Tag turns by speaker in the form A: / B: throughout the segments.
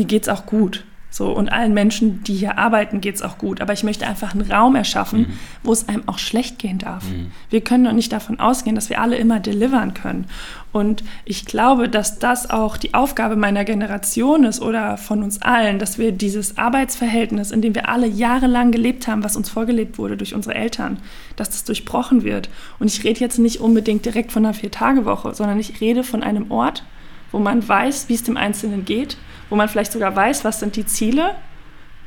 A: mir geht's auch gut. So, und allen Menschen, die hier arbeiten, geht es auch gut. Aber ich möchte einfach einen Raum erschaffen, mhm. wo es einem auch schlecht gehen darf. Mhm. Wir können doch nicht davon ausgehen, dass wir alle immer delivern können. Und ich glaube, dass das auch die Aufgabe meiner Generation ist oder von uns allen, dass wir dieses Arbeitsverhältnis, in dem wir alle jahrelang gelebt haben, was uns vorgelebt wurde durch unsere Eltern, dass das durchbrochen wird. Und ich rede jetzt nicht unbedingt direkt von einer Vier-Tage-Woche, sondern ich rede von einem Ort, wo man weiß, wie es dem Einzelnen geht wo man vielleicht sogar weiß, was sind die Ziele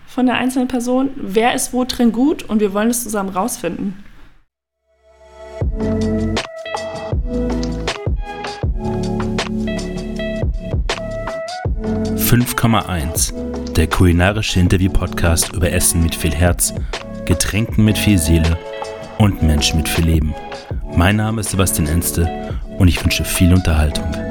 A: von der einzelnen Person, wer ist wo drin gut und wir wollen es zusammen rausfinden.
B: «5,1», der kulinarische Interview-Podcast über Essen mit viel Herz, Getränken mit viel Seele und Menschen mit viel Leben. Mein Name ist Sebastian Enste und ich wünsche viel Unterhaltung.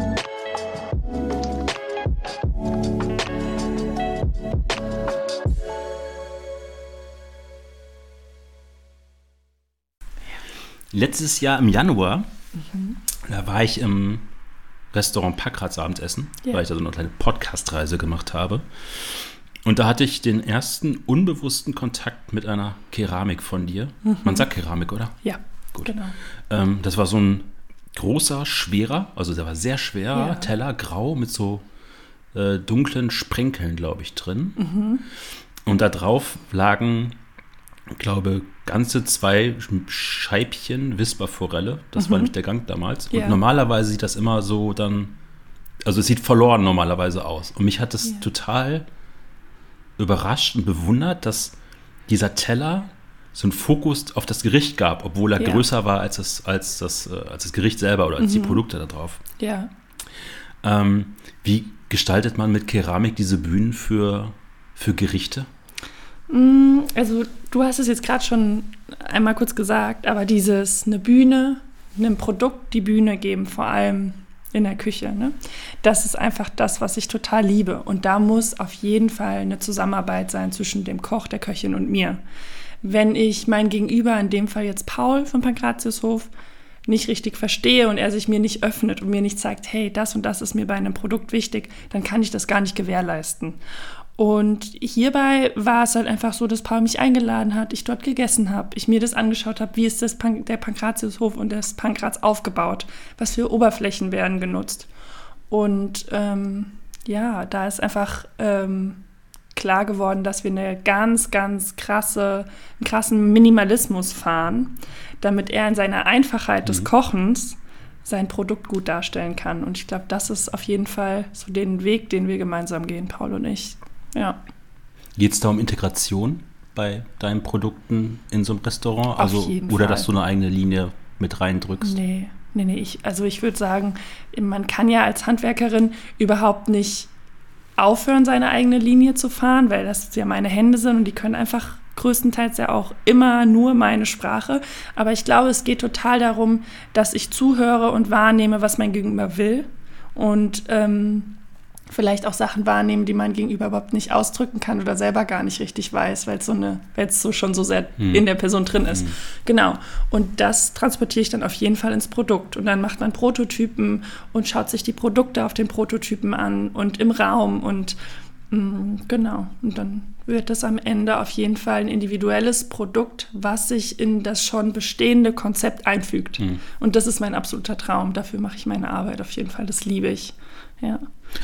B: Letztes Jahr im Januar, mhm. da war ich im Restaurant Packratz Abendessen, ja. weil ich da so eine kleine Podcast-Reise gemacht habe. Und da hatte ich den ersten unbewussten Kontakt mit einer Keramik von dir. Mhm. Man sagt Keramik, oder?
A: Ja, gut. Genau.
B: Ähm, das war so ein großer, schwerer, also der war sehr schwerer ja. Teller, grau mit so äh, dunklen Sprenkeln, glaube ich, drin. Mhm. Und da drauf lagen ich glaube, ganze zwei Scheibchen Wisperforelle. Das mhm. war nämlich der Gang damals. Und ja. normalerweise sieht das immer so dann, also es sieht verloren normalerweise aus. Und mich hat das ja. total überrascht und bewundert, dass dieser Teller so einen Fokus auf das Gericht gab, obwohl er ja. größer war als das, als, das, äh, als das Gericht selber oder als mhm. die Produkte da drauf.
A: Ja.
B: Ähm, wie gestaltet man mit Keramik diese Bühnen für, für Gerichte?
A: Mm, also du hast es jetzt gerade schon einmal kurz gesagt, aber dieses eine Bühne, einem Produkt die Bühne geben, vor allem in der Küche, ne? das ist einfach das, was ich total liebe. Und da muss auf jeden Fall eine Zusammenarbeit sein zwischen dem Koch, der Köchin und mir. Wenn ich mein Gegenüber, in dem Fall jetzt Paul von Pankratiushof, nicht richtig verstehe und er sich mir nicht öffnet und mir nicht zeigt, hey, das und das ist mir bei einem Produkt wichtig, dann kann ich das gar nicht gewährleisten. Und hierbei war es halt einfach so, dass Paul mich eingeladen hat, ich dort gegessen habe, ich mir das angeschaut habe, wie ist das Pan der Pankratiushof und das Pankraz aufgebaut, was für Oberflächen werden genutzt. Und ähm, ja, da ist einfach ähm, klar geworden, dass wir eine ganz, ganz krasse, einen krassen Minimalismus fahren, damit er in seiner Einfachheit des mhm. Kochens sein Produkt gut darstellen kann. Und ich glaube, das ist auf jeden Fall so den Weg, den wir gemeinsam gehen, Paul und ich. Ja.
B: Geht es da um Integration bei deinen Produkten in so einem Restaurant?
A: Auf also,
B: oder
A: Fall.
B: dass du eine eigene Linie mit reindrückst?
A: Nee, nee, nee. Ich, also ich würde sagen, man kann ja als Handwerkerin überhaupt nicht aufhören, seine eigene Linie zu fahren, weil das ja meine Hände sind und die können einfach größtenteils ja auch immer nur meine Sprache. Aber ich glaube, es geht total darum, dass ich zuhöre und wahrnehme, was mein Gegenüber will. Und ähm, vielleicht auch Sachen wahrnehmen, die man gegenüber überhaupt nicht ausdrücken kann oder selber gar nicht richtig weiß, weil es so eine, weil es so schon so sehr hm. in der Person drin ist. Hm. Genau. Und das transportiere ich dann auf jeden Fall ins Produkt. Und dann macht man Prototypen und schaut sich die Produkte auf den Prototypen an und im Raum und mh, mm, genau. Und dann wird das am Ende auf jeden Fall ein individuelles Produkt, was sich in das schon bestehende Konzept einfügt. Hm. Und das ist mein absoluter Traum. Dafür mache ich meine Arbeit auf jeden Fall. Das liebe ich. Ja.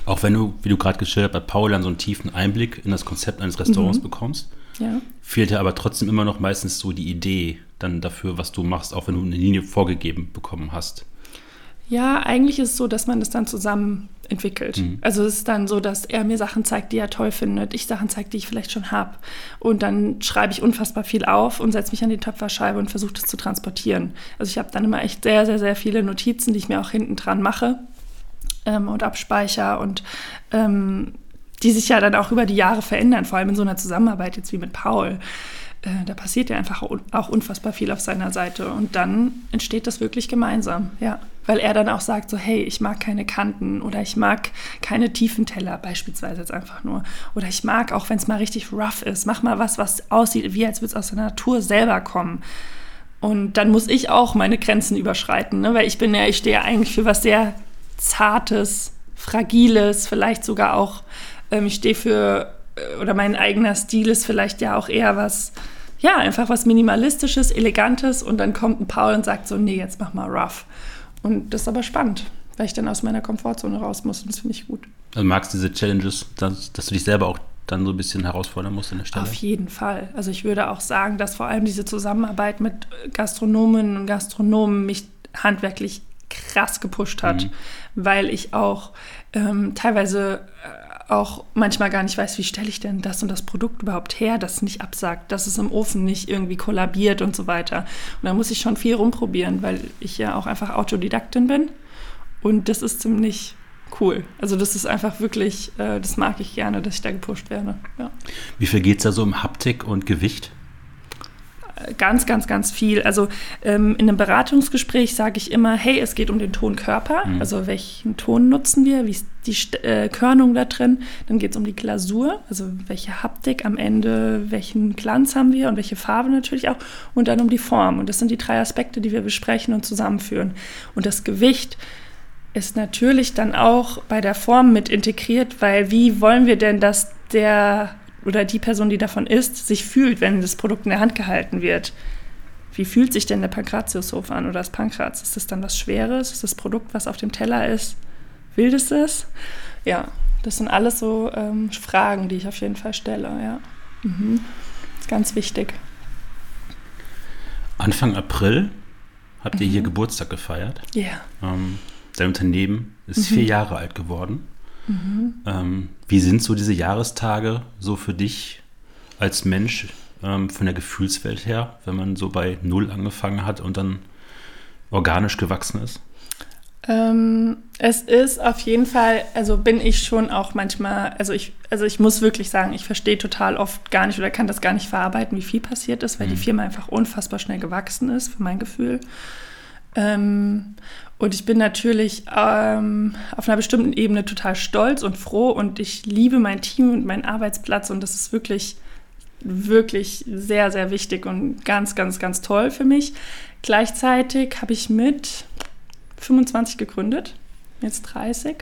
B: Auch wenn du, wie du gerade geschildert hast, bei Paul dann so einen tiefen Einblick in das Konzept eines Restaurants mhm. bekommst, ja. fehlt dir aber trotzdem immer noch meistens so die Idee dann dafür, was du machst, auch wenn du eine Linie vorgegeben bekommen hast.
A: Ja, eigentlich ist es so, dass man das dann zusammen entwickelt. Mhm. Also es ist dann so, dass er mir Sachen zeigt, die er toll findet, ich Sachen zeige, die ich vielleicht schon habe. Und dann schreibe ich unfassbar viel auf und setze mich an die Töpferscheibe und versuche das zu transportieren. Also ich habe dann immer echt sehr, sehr, sehr viele Notizen, die ich mir auch hinten dran mache ähm, und abspeicher und ähm, die sich ja dann auch über die Jahre verändern, vor allem in so einer Zusammenarbeit jetzt wie mit Paul. Äh, da passiert ja einfach auch unfassbar viel auf seiner Seite und dann entsteht das wirklich gemeinsam, ja. Weil er dann auch sagt so, hey, ich mag keine Kanten oder ich mag keine tiefen Teller, beispielsweise jetzt einfach nur. Oder ich mag, auch wenn es mal richtig rough ist, mach mal was, was aussieht, wie als würde es aus der Natur selber kommen. Und dann muss ich auch meine Grenzen überschreiten, ne? weil ich bin ja, ich stehe ja eigentlich für was sehr Zartes, Fragiles, vielleicht sogar auch Ähm, ich stehe für, äh, oder mein eigener Stil ist vielleicht ja auch eher was, ja, einfach was Minimalistisches, Elegantes und dann kommt ein Paul und sagt so, nee, jetzt mach mal rough. Und das ist aber spannend, weil ich dann aus meiner Komfortzone raus muss und das finde ich gut.
B: Also magst du diese Challenges, dass, dass du dich selber auch dann so ein bisschen herausfordern musst an der Stelle?
A: Auf jeden Fall. Also ich würde auch sagen, dass vor allem diese Zusammenarbeit mit Gastronominnen und Gastronomen mich handwerklich krass gepusht hat, mhm. weil ich auch ähm, teilweise äh, auch manchmal gar nicht weiß, wie stelle ich denn das und das Produkt überhaupt her, das nicht absagt, dass es im Ofen nicht irgendwie kollabiert und so weiter. Und da muss ich schon viel rumprobieren, weil ich ja auch einfach Autodidaktin bin. Und das ist ziemlich cool. Also das ist einfach wirklich, äh, das mag ich gerne, dass ich da gepusht werde. Ja.
B: Wie viel geht es da so um Haptik und Gewicht?
A: Ganz, ganz, ganz viel. Also ähm, in einem Beratungsgespräch sage ich immer, hey, es geht um den Tonkörper. Mhm. Also welchen Ton nutzen wir? Wie ist die äh, Körnung da drin? Dann geht es um die Glasur, also welche Haptik am Ende, welchen Glanz haben wir und welche Farbe natürlich auch. Und dann um die Form. Und das sind die drei Aspekte, die wir besprechen und zusammenführen. Und das Gewicht ist natürlich dann auch bei der Form mit integriert, weil wie wollen wir denn, dass der oder die Person, die davon isst, sich fühlt, wenn das Produkt in der Hand gehalten wird. Wie fühlt sich denn der Pankratiushof an oder das Pankraz? Ist das dann was Schweres? Ist das Produkt, was auf dem Teller ist, wildes Ja, das sind alles so ähm, Fragen, die ich auf jeden Fall stelle. Ja, mhm. ist ganz wichtig.
B: Anfang April habt ihr mhm. hier Geburtstag gefeiert.
A: Ja. Yeah.
B: Ähm, dein Unternehmen ist mhm. vier Jahre alt geworden. Mhm. Ähm, wie sind so diese Jahrestage so für dich als Mensch ähm, von der Gefühlswelt her, wenn man so bei Null angefangen hat und dann organisch gewachsen ist?
A: Ähm, es ist auf jeden Fall, also bin ich schon auch manchmal, also ich, also ich muss wirklich sagen, ich verstehe total oft gar nicht oder kann das gar nicht verarbeiten, wie viel passiert ist, weil mhm. die Firma einfach unfassbar schnell gewachsen ist, für mein Gefühl. Ähm, und ich bin natürlich ähm, auf einer bestimmten Ebene total stolz und froh und ich liebe mein Team und meinen Arbeitsplatz und das ist wirklich, wirklich sehr, sehr wichtig und ganz, ganz, ganz toll für mich. Gleichzeitig habe ich mit 25 gegründet, jetzt 30.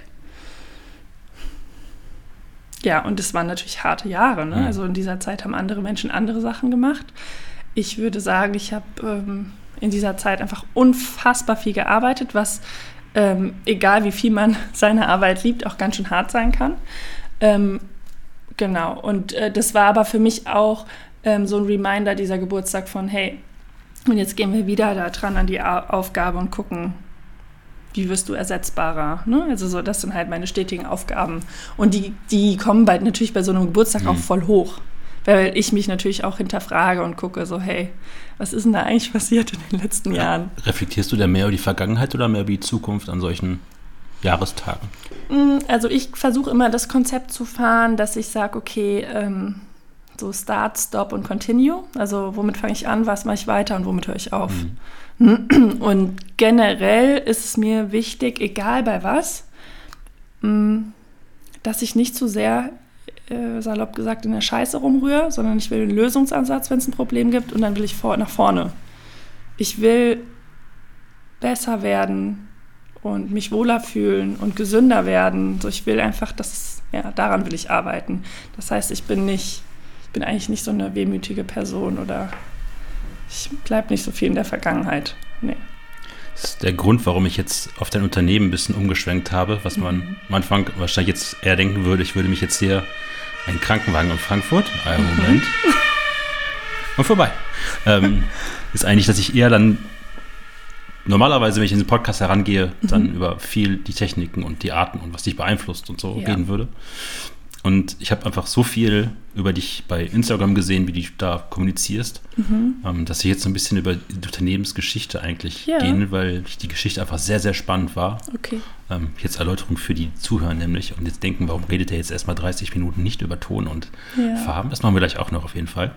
A: Ja, und es waren natürlich harte Jahre. Ne? Also in dieser Zeit haben andere Menschen andere Sachen gemacht. Ich würde sagen, ich habe ähm, in dieser Zeit einfach unfassbar viel gearbeitet, was, ähm, egal wie viel man seine Arbeit liebt, auch ganz schön hart sein kann. Ähm, genau, und äh, das war aber für mich auch ähm, so ein Reminder, dieser Geburtstag von, hey, und jetzt gehen wir wieder da dran an die Aufgabe und gucken, wie wirst du ersetzbarer? Ne? Also so, das sind halt meine stetigen Aufgaben. Und die, die kommen bei, natürlich bei so einem Geburtstag mhm. auch voll hoch weil ich mich natürlich auch hinterfrage und gucke so, hey, was ist denn da eigentlich passiert in den letzten Jahren?
B: Reflektierst du da mehr über die Vergangenheit oder mehr über die Zukunft an solchen Jahrestagen?
A: Mm, also ich versuche immer das Konzept zu fahren, dass ich sage, okay, ähm, so Start, Stop und Continue. Also womit fange ich an, was mache ich weiter und womit höre ich auf. Mhm. Und generell ist es mir wichtig, egal bei was, mm, dass ich nicht zu sehr äh, salopp gesagt, in der Scheiße rumrühre, sondern ich will einen Lösungsansatz, wenn es ein Problem gibt, und dann will ich vor, nach vorne. Ich will besser werden und mich wohler fühlen und gesünder werden. So, ich will einfach, dass, ja, daran will ich arbeiten. Das heißt, ich bin nicht, ich bin eigentlich nicht so eine wehmütige Person oder ich bleibe nicht so viel in der Vergangenheit. Nee.
B: Das ist der Grund, warum ich jetzt auf dein Unternehmen ein bisschen umgeschwenkt habe, was man mhm. am Anfang wahrscheinlich jetzt eher denken würde, ich würde mich jetzt hier einen Krankenwagen in Frankfurt, einen mhm. Moment, und vorbei. Ähm, ist eigentlich, dass ich eher dann normalerweise, wenn ich in den Podcast herangehe, dann mhm. über viel die Techniken und die Arten und was dich beeinflusst und so ja. reden würde. Und ich habe einfach so viel über dich bei Instagram gesehen, wie du da kommunizierst, mhm. ähm, dass ich jetzt so ein bisschen über die Unternehmensgeschichte eigentlich ja. gehen, weil die Geschichte einfach sehr, sehr spannend war.
A: Okay.
B: Ähm, jetzt Erläuterung für die Zuhörer nämlich und jetzt denken, warum redet er jetzt erstmal 30 Minuten nicht über Ton und ja. Farben? Das machen wir gleich auch noch auf jeden Fall.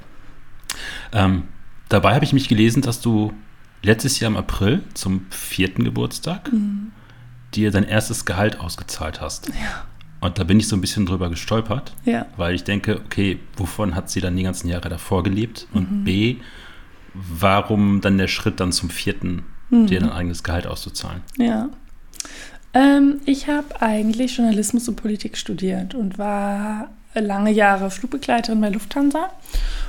B: Ähm, dabei habe ich mich gelesen, dass du letztes Jahr im April zum vierten Geburtstag mhm. dir dein erstes Gehalt ausgezahlt hast.
A: Ja.
B: Und da bin ich so ein bisschen drüber gestolpert,
A: ja.
B: weil ich denke, okay, wovon hat sie dann die ganzen Jahre davor gelebt? Und mhm. B, warum dann der Schritt dann zum vierten, mhm. dir ein eigenes Gehalt auszuzahlen?
A: Ja. Ähm, ich habe eigentlich Journalismus und Politik studiert und war lange Jahre Flugbegleiterin bei Lufthansa.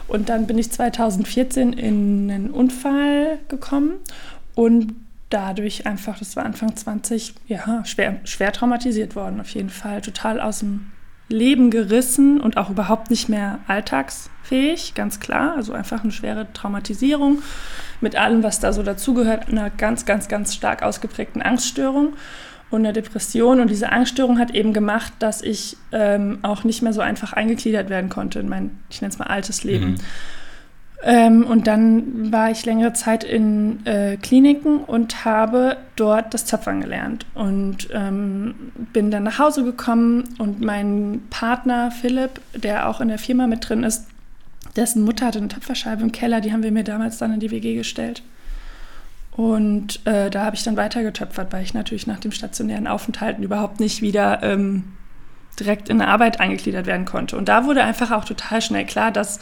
A: Und dann bin ich 2014 in einen Unfall gekommen und dadurch einfach, das war Anfang 20, ja, schwer, schwer traumatisiert worden, auf jeden Fall. Total aus dem Leben gerissen und auch überhaupt nicht mehr alltagsfähig, ganz klar. Also einfach eine schwere Traumatisierung mit allem, was da so dazugehört, einer ganz, ganz, ganz stark ausgeprägten Angststörung und einer Depression. Und diese Angststörung hat eben gemacht, dass ich ähm, auch nicht mehr so einfach eingegliedert werden konnte in mein, ich nenne es mal, altes Leben. Mhm. Ähm, und dann war ich längere Zeit in äh, Kliniken und habe dort das Töpfern gelernt. Und ähm, bin dann nach Hause gekommen und mein Partner Philipp, der auch in der Firma mit drin ist, dessen Mutter hatte eine Töpferscheibe im Keller, die haben wir mir damals dann in die WG gestellt. Und äh, da habe ich dann weiter getöpfert, weil ich natürlich nach dem stationären Aufenthalten überhaupt nicht wieder ähm, direkt in eine Arbeit eingegliedert werden konnte. Und da wurde einfach auch total schnell klar, dass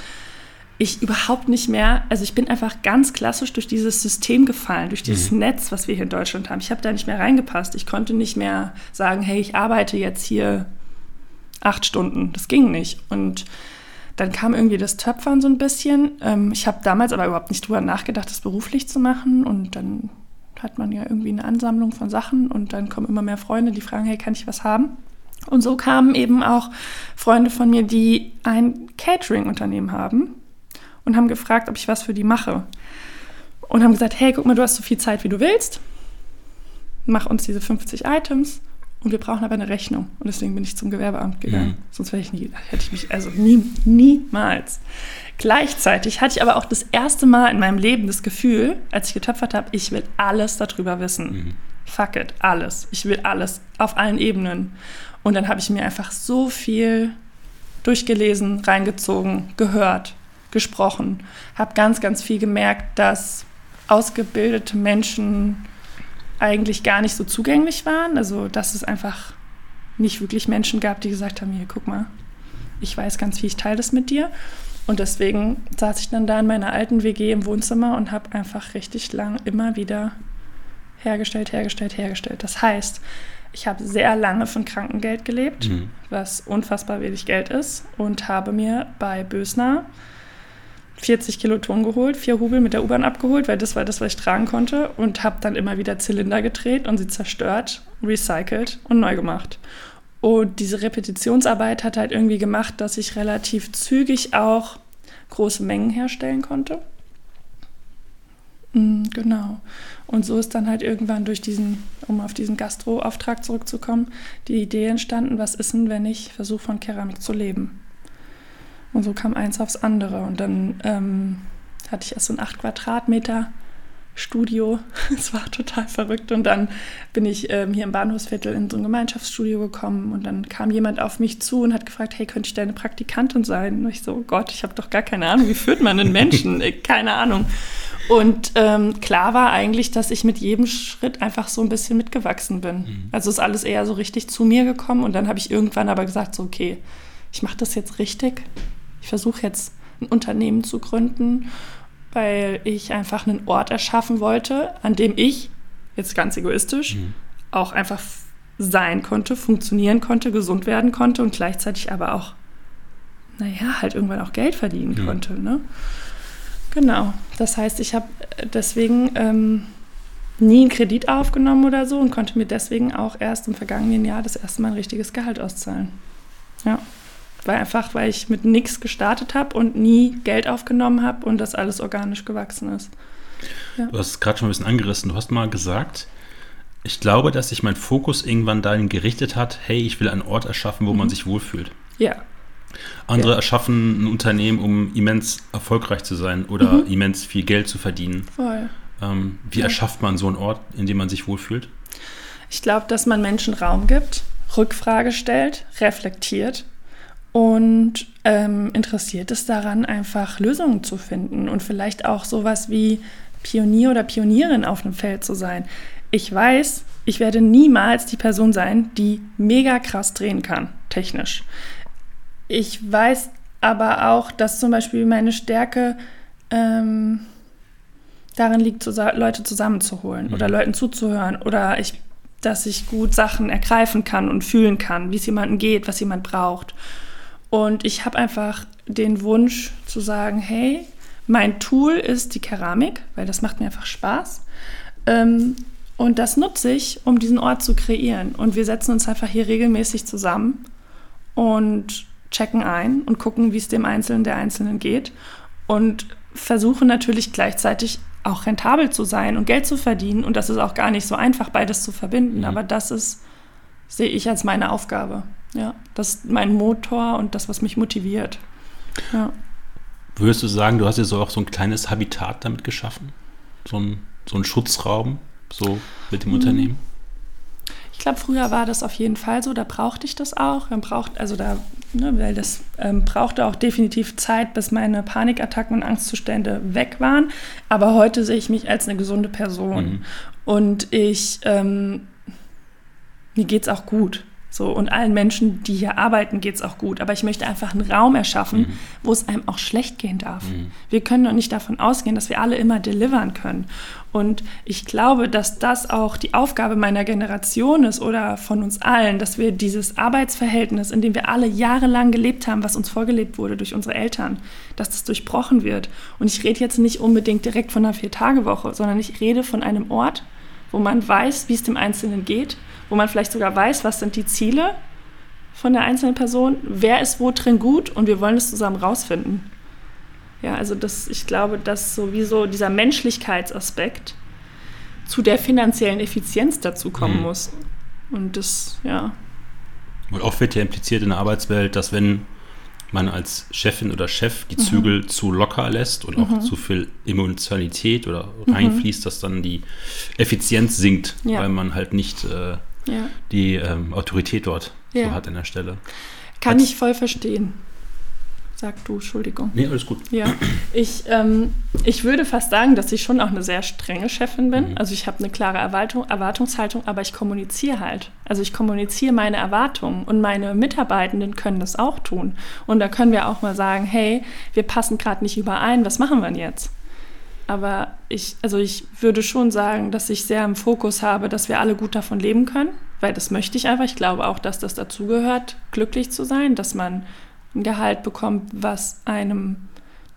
A: ich überhaupt nicht mehr, also ich bin einfach ganz klassisch durch dieses System gefallen, durch dieses mhm. Netz, was wir hier in Deutschland haben. Ich habe da nicht mehr reingepasst. Ich konnte nicht mehr sagen, hey, ich arbeite jetzt hier acht Stunden. Das ging nicht. Und dann kam irgendwie das Töpfern so ein bisschen. Ähm, ich habe damals aber überhaupt nicht drüber nachgedacht, das beruflich zu machen. Und dann hat man ja irgendwie eine Ansammlung von Sachen und dann kommen immer mehr Freunde, die fragen, hey, kann ich was haben? Und so kamen eben auch Freunde von mir, die ein Catering-Unternehmen haben und haben gefragt, ob ich was für die mache. Und haben gesagt, hey, guck mal, du hast so viel Zeit, wie du willst. Mach uns diese 50 Items und wir brauchen aber eine Rechnung. Und deswegen bin ich zum Gewerbeamt gegangen. Mhm. Sonst ich nie, hätte ich mich, also nie, niemals. Gleichzeitig hatte ich aber auch das erste Mal in meinem Leben das Gefühl, als ich getöpfert habe, ich will alles darüber wissen. Mhm. Fuck it, alles. Ich will alles auf allen Ebenen. Und dann habe ich mir einfach so viel durchgelesen, reingezogen, gehört, gesprochen, habe ganz, ganz viel gemerkt, dass ausgebildete Menschen eigentlich gar nicht so zugänglich waren. Also dass es einfach nicht wirklich Menschen gab, die gesagt haben, hier, guck mal, ich weiß ganz viel, ich teile das mit dir. Und deswegen saß ich dann da in meiner alten WG im Wohnzimmer und habe einfach richtig lang immer wieder hergestellt, hergestellt, hergestellt. Das heißt, ich habe sehr lange von Krankengeld gelebt, mhm. was unfassbar wenig Geld ist, und habe mir bei Bösner 40 Kilo Ton geholt, vier Hubel mit der U-Bahn abgeholt, weil das war das, was ich tragen konnte und habe dann immer wieder Zylinder gedreht und sie zerstört, recycelt und neu gemacht. Und diese Repetitionsarbeit hat halt irgendwie gemacht, dass ich relativ zügig auch große Mengen herstellen konnte. Mm, genau. Und so ist dann halt irgendwann durch diesen, um auf diesen Gastro-Auftrag zurückzukommen, die Idee entstanden, was ist denn, wenn ich versuche, von Keramik zu leben? Und so kam eins aufs andere. Und dann ähm, hatte ich erst so ein 8 Quadratmeter Studio. Es war total verrückt. Und dann bin ich ähm, hier im Bahnhofsviertel in so ein Gemeinschaftsstudio gekommen. Und dann kam jemand auf mich zu und hat gefragt, hey, könnte ich deine Praktikantin sein? Und ich so, oh Gott, ich habe doch gar keine Ahnung, wie führt man einen Menschen? keine Ahnung. Und ähm, klar war eigentlich, dass ich mit jedem Schritt einfach so ein bisschen mitgewachsen bin. Mhm. Also ist alles eher so richtig zu mir gekommen. Und dann habe ich irgendwann aber gesagt, so, okay, ich mache das jetzt richtig ich versuche jetzt ein Unternehmen zu gründen, weil ich einfach einen Ort erschaffen wollte, an dem ich, jetzt ganz egoistisch, mhm. auch einfach sein konnte, funktionieren konnte, gesund werden konnte und gleichzeitig aber auch, naja, halt irgendwann auch Geld verdienen mhm. konnte. Ne? Genau. Das heißt, ich habe deswegen ähm, nie einen Kredit aufgenommen oder so und konnte mir deswegen auch erst im vergangenen Jahr das erste Mal ein richtiges Gehalt auszahlen. Ja weil einfach, weil ich mit nichts gestartet habe und nie Geld aufgenommen habe und das alles organisch gewachsen ist.
B: Ja. Du hast es gerade schon ein bisschen angerissen. Du hast mal gesagt, ich glaube, dass sich mein Fokus irgendwann dahin gerichtet hat, hey, ich will einen Ort erschaffen, wo mhm. man sich wohlfühlt.
A: Ja.
B: Andere ja. erschaffen ein Unternehmen, um immens erfolgreich zu sein oder mhm. immens viel Geld zu verdienen. Voll. Ähm, wie ja. erschafft man so einen Ort, in dem man sich wohlfühlt?
A: Ich glaube, dass man Menschen Raum gibt, Rückfrage stellt, reflektiert und ähm, interessiert ist daran, einfach Lösungen zu finden und vielleicht auch sowas wie Pionier oder Pionierin auf einem Feld zu sein. Ich weiß, ich werde niemals die Person sein, die mega krass drehen kann, technisch. Ich weiß aber auch, dass zum Beispiel meine Stärke ähm, darin liegt, Leute zusammenzuholen mhm. oder Leuten zuzuhören oder ich dass ich gut Sachen ergreifen kann und fühlen kann, wie es jemandem geht, was jemand braucht. Und ich habe einfach den Wunsch zu sagen, hey, mein Tool ist die Keramik, weil das macht mir einfach Spaß. Ähm, und das nutze ich, um diesen Ort zu kreieren. Und wir setzen uns einfach hier regelmäßig zusammen und checken ein und gucken, wie es dem Einzelnen der Einzelnen geht. Und versuchen natürlich gleichzeitig auch rentabel zu sein und Geld zu verdienen. Und das ist auch gar nicht so einfach, beides zu verbinden. Mhm. Aber das ist, sehe ich als meine Aufgabe. Ja, das ist mein Motor und das, was mich motiviert. Ja.
B: Würdest du sagen, du hast jetzt auch so ein kleines Habitat damit geschaffen? So ein, so ein Schutzraum, so mit dem mhm. Unternehmen?
A: Ich glaube, früher war das auf jeden Fall so, da brauchte ich das auch. Man braucht, also da, ne, weil das ähm, brauchte auch definitiv Zeit, bis meine Panikattacken und Angstzustände weg waren. Aber heute sehe ich mich als eine gesunde Person. Mhm. Und ich, ähm, mir geht es auch gut. So, und allen Menschen, die hier arbeiten, geht es auch gut. Aber ich möchte einfach einen Raum erschaffen, mhm. wo es einem auch schlecht gehen darf. Mhm. Wir können doch nicht davon ausgehen, dass wir alle immer delivern können. Und ich glaube, dass das auch die Aufgabe meiner Generation ist oder von uns allen, dass wir dieses Arbeitsverhältnis, in dem wir alle jahrelang gelebt haben, was uns vorgelebt wurde durch unsere Eltern, dass das durchbrochen wird. Und ich rede jetzt nicht unbedingt direkt von einer Vier-Tage-Woche, sondern ich rede von einem Ort, wo man weiß, wie es dem Einzelnen geht wo man vielleicht sogar weiß, was sind die Ziele von der einzelnen Person, wer ist wo drin gut und wir wollen es zusammen rausfinden. Ja, also das, ich glaube, dass sowieso dieser Menschlichkeitsaspekt zu der finanziellen Effizienz dazu kommen mhm. muss. Und das, ja.
B: Und oft wird ja impliziert in der Arbeitswelt, dass wenn man als Chefin oder Chef die Zügel mhm. zu locker lässt und auch mhm. zu viel Emotionalität oder mhm. reinfließt, dass dann die Effizienz sinkt, ja. weil man halt nicht äh, ja. die ähm, Autorität dort ja. so hat an der Stelle.
A: Kann Als, ich voll verstehen. Sag du, Entschuldigung.
B: Nee, alles gut.
A: Ja, ich, ähm, ich würde fast sagen, dass ich schon auch eine sehr strenge Chefin bin. Mhm. Also ich habe eine klare Erwartung, Erwartungshaltung, aber ich kommuniziere halt. Also ich kommuniziere meine Erwartungen und meine Mitarbeitenden können das auch tun. Und da können wir auch mal sagen, hey, wir passen gerade nicht überein, was machen wir denn jetzt? Aber ich, also ich würde schon sagen, dass ich sehr im Fokus habe, dass wir alle gut davon leben können, weil das möchte ich einfach. Ich glaube auch, dass das dazugehört, glücklich zu sein, dass man ein Gehalt bekommt, was einem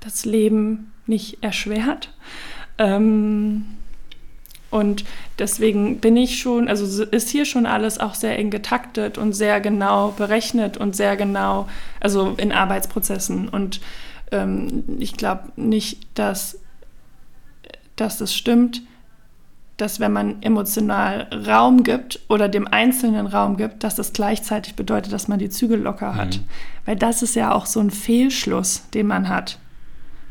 A: das Leben nicht erschwert. Ähm, und deswegen bin ich schon, also ist hier schon alles auch sehr eng getaktet und sehr genau berechnet und sehr genau, also in Arbeitsprozessen. Und ähm, ich glaube nicht, dass dass es stimmt, dass wenn man emotional Raum gibt oder dem Einzelnen Raum gibt, dass das gleichzeitig bedeutet, dass man die Zügel locker hat. Mhm. Weil das ist ja auch so ein Fehlschluss, den man hat.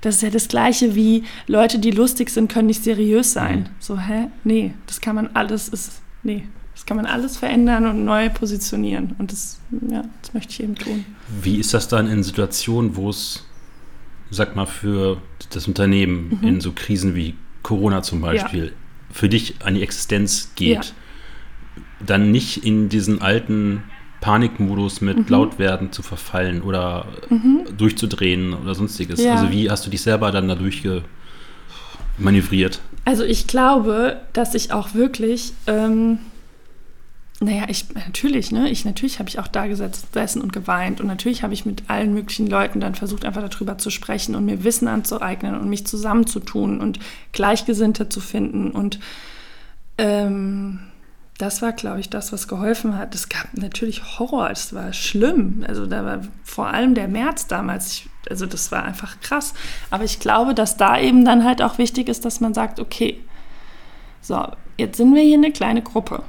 A: Das ist ja das Gleiche wie Leute, die lustig sind, können nicht seriös sein. Mhm. So, hä? Nee, das kann man alles, ist, nee, das kann man alles verändern und neu positionieren. Und das, ja, das möchte ich eben tun.
B: Wie ist das dann in Situationen, wo es, sag mal, für das Unternehmen mhm. in so Krisen wie Corona zum Beispiel, ja. für dich an die Existenz geht, ja. dann nicht in diesen alten Panikmodus mit mhm. Lautwerden zu verfallen oder mhm. durchzudrehen oder sonstiges. Ja. Also wie hast du dich selber dann dadurch manövriert?
A: Also ich glaube, dass ich auch wirklich ähm, naja, ich natürlich, ne? Ich natürlich habe ich auch da gesessen und geweint und natürlich habe ich mit allen möglichen Leuten dann versucht, einfach darüber zu sprechen und mir Wissen anzueignen und mich zusammenzutun und Gleichgesinnte zu finden und ähm, das war, glaube ich, das, was geholfen hat. Es gab natürlich Horror, es war schlimm. Also da war vor allem der März damals, ich, also das war einfach krass. Aber ich glaube, dass da eben dann halt auch wichtig ist, dass man sagt, okay, so, jetzt sind wir hier eine kleine Gruppe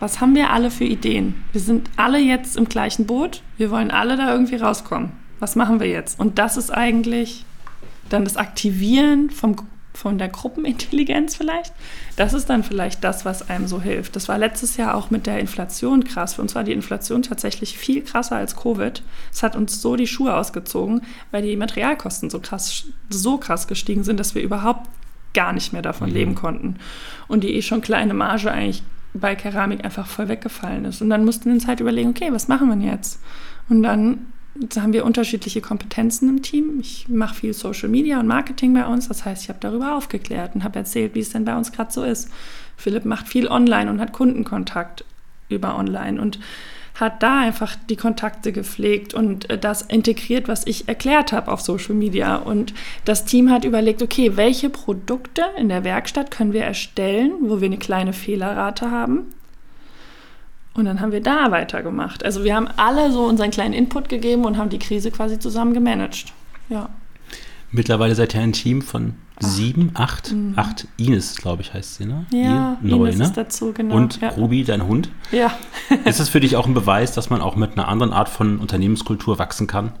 A: was haben wir alle für Ideen? Wir sind alle jetzt im gleichen Boot, wir wollen alle da irgendwie rauskommen. Was machen wir jetzt? Und das ist eigentlich dann das Aktivieren vom, von der Gruppenintelligenz vielleicht. Das ist dann vielleicht das, was einem so hilft. Das war letztes Jahr auch mit der Inflation krass. Für uns war die Inflation tatsächlich viel krasser als Covid. Es hat uns so die Schuhe ausgezogen, weil die Materialkosten so krass, so krass gestiegen sind, dass wir überhaupt gar nicht mehr davon mhm. leben konnten. Und die eh schon kleine Marge eigentlich bei Keramik einfach voll weggefallen ist. Und dann mussten wir uns halt überlegen, okay, was machen wir jetzt? Und dann haben wir unterschiedliche Kompetenzen im Team. Ich mache viel Social Media und Marketing bei uns. Das heißt, ich habe darüber aufgeklärt und habe erzählt, wie es denn bei uns gerade so ist. Philipp macht viel online und hat Kundenkontakt über online und hat da einfach die Kontakte gepflegt und äh, das integriert, was ich erklärt habe auf Social Media. Und das Team hat überlegt, okay, welche Produkte in der Werkstatt können wir erstellen, wo wir eine kleine Fehlerrate haben. Und dann haben wir da weitergemacht. Also wir haben alle so unseren kleinen Input gegeben und haben die Krise quasi zusammen gemanagt. Ja.
B: Mittlerweile seid ihr ein Team von sieben, acht, mhm. acht Ines, glaube ich, heißt sie, ne?
A: Ja, Neu, Ines ne? ist dazu, genau.
B: Und
A: ja.
B: Ruby, dein Hund.
A: Ja.
B: ist es für dich auch ein Beweis, dass man auch mit einer anderen Art von Unternehmenskultur wachsen kann?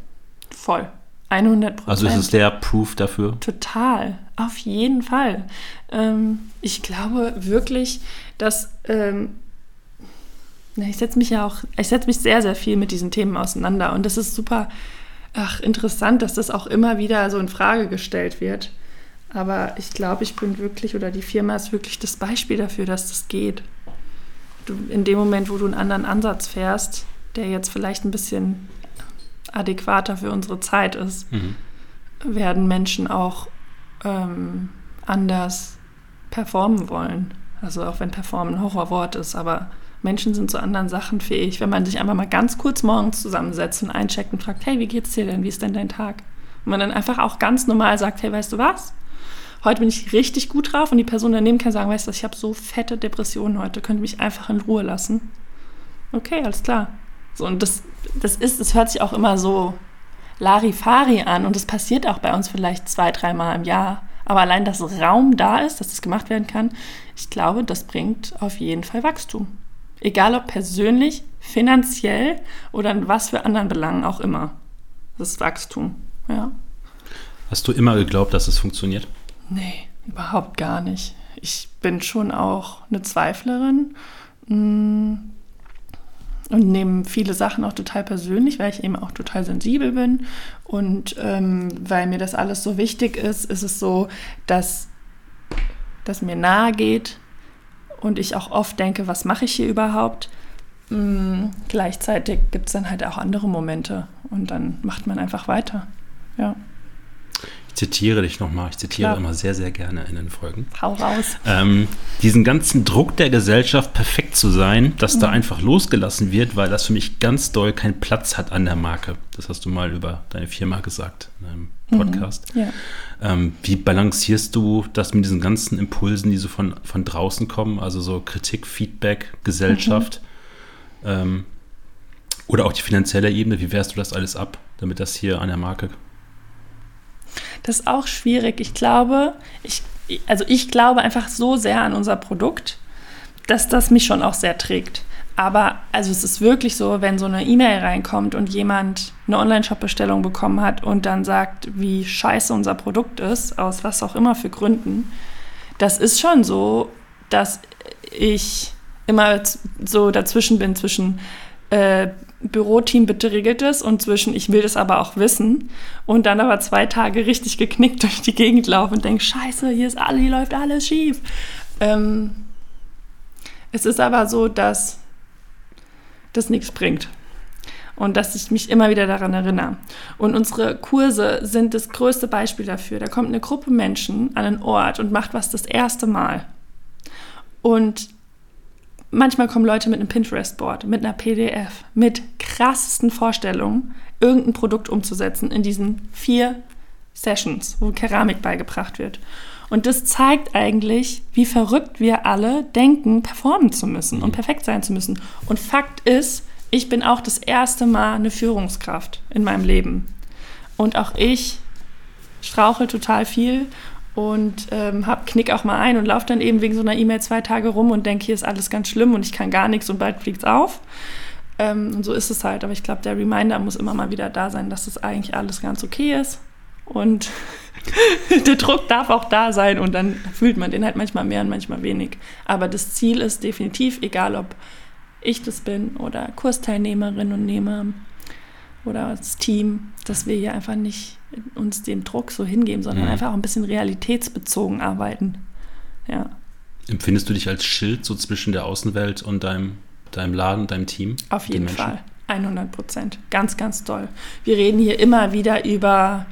A: Voll. 100 Prozent.
B: Also ist es der Proof dafür?
A: Total, auf jeden Fall. Ähm, ich glaube wirklich, dass ähm, ich setze mich ja auch, ich setze mich sehr, sehr viel mit diesen Themen auseinander und das ist super ach, interessant, dass das auch immer wieder so in Frage gestellt wird. Aber ich glaube, ich bin wirklich, oder die Firma ist wirklich das Beispiel dafür, dass das geht. Du, in dem Moment, wo du einen anderen Ansatz fährst, der jetzt vielleicht ein bisschen adäquater für unsere Zeit ist, mhm. werden Menschen auch ähm, anders performen wollen. Also auch wenn performen ein Horrorwort ist, aber Menschen sind zu anderen Sachen fähig. Wenn man sich einfach mal ganz kurz morgens zusammensetzt und eincheckt und fragt, hey, wie geht's dir denn? Wie ist denn dein Tag? Und man dann einfach auch ganz normal sagt, hey, weißt du was? Heute bin ich richtig gut drauf und die Person daneben kann sagen, weißt du, ich habe so fette Depressionen heute, könnt ihr mich einfach in Ruhe lassen. Okay, alles klar. So, und das, das ist, das hört sich auch immer so Larifari an und das passiert auch bei uns vielleicht zwei, dreimal im Jahr. Aber allein, dass Raum da ist, dass das gemacht werden kann, ich glaube, das bringt auf jeden Fall Wachstum. Egal ob persönlich, finanziell oder in was für anderen Belangen auch immer. Das ist Wachstum, ja.
B: Hast du immer geglaubt, dass es funktioniert?
A: Nee, überhaupt gar nicht. Ich bin schon auch eine Zweiflerin mm, und nehme viele Sachen auch total persönlich, weil ich eben auch total sensibel bin. Und ähm, weil mir das alles so wichtig ist, ist es so, dass das mir nahe geht, und ich auch oft denke, was mache ich hier überhaupt? Mhm. Gleichzeitig gibt es dann halt auch andere Momente und dann macht man einfach weiter. Ja.
B: Zitiere dich nochmal, ich zitiere Klar. immer sehr, sehr gerne in den Folgen.
A: Hau raus.
B: Ähm, diesen ganzen Druck der Gesellschaft, perfekt zu sein, dass mhm. da einfach losgelassen wird, weil das für mich ganz doll keinen Platz hat an der Marke. Das hast du mal über deine Firma gesagt in einem mhm. Podcast. Mhm. Ja. Ähm, wie balancierst du das mit diesen ganzen Impulsen, die so von, von draußen kommen, also so Kritik, Feedback, Gesellschaft mhm. ähm, oder auch die finanzielle Ebene? Wie wehrst du das alles ab, damit das hier an der Marke?
A: Das ist auch schwierig. Ich glaube, ich, also ich glaube einfach so sehr an unser Produkt, dass das mich schon auch sehr trägt. Aber also es ist wirklich so, wenn so eine E-Mail reinkommt und jemand eine Online-Shop-Bestellung bekommen hat und dann sagt, wie scheiße unser Produkt ist, aus was auch immer für Gründen, das ist schon so, dass ich immer so dazwischen bin, zwischen äh, Büroteam bitte regelt es und zwischen ich will das aber auch wissen und dann aber zwei Tage richtig geknickt durch die Gegend laufen und denke, scheiße, hier ist alles, hier läuft alles schief. Ähm, es ist aber so, dass das nichts bringt. Und dass ich mich immer wieder daran erinnere. Und unsere Kurse sind das größte Beispiel dafür. Da kommt eine Gruppe Menschen an einen Ort und macht was das erste Mal. Und manchmal kommen Leute mit einem Pinterest-Board, mit einer PDF, mit krassesten Vorstellungen, irgendein Produkt umzusetzen in diesen vier Sessions, wo Keramik beigebracht wird. Und das zeigt eigentlich, wie verrückt wir alle denken, performen zu müssen und mhm. perfekt sein zu müssen. Und Fakt ist, ich bin auch das erste Mal eine Führungskraft in meinem Leben. Und auch ich strauche total viel und ähm, hab, knick auch mal ein und laufe dann eben wegen so einer E-Mail zwei Tage rum und denke, hier ist alles ganz schlimm und ich kann gar nichts und bald fliegt es auf. Ähm, und so ist es halt. Aber ich glaube, der Reminder muss immer mal wieder da sein, dass das eigentlich alles ganz okay ist. Und der Druck darf auch da sein und dann fühlt man den halt manchmal mehr und manchmal wenig. Aber das Ziel ist definitiv, egal ob ich das bin oder Kursteilnehmerinnen und Nehmer oder das Team, dass wir hier einfach nicht uns dem Druck so hingeben, sondern mhm. einfach auch ein bisschen realitätsbezogen arbeiten. Ja.
B: Empfindest du dich als Schild so zwischen der Außenwelt und deinem, deinem Laden, deinem Team?
A: Auf jeden Fall. 100 Prozent. Ganz, ganz toll. Wir reden hier immer wieder über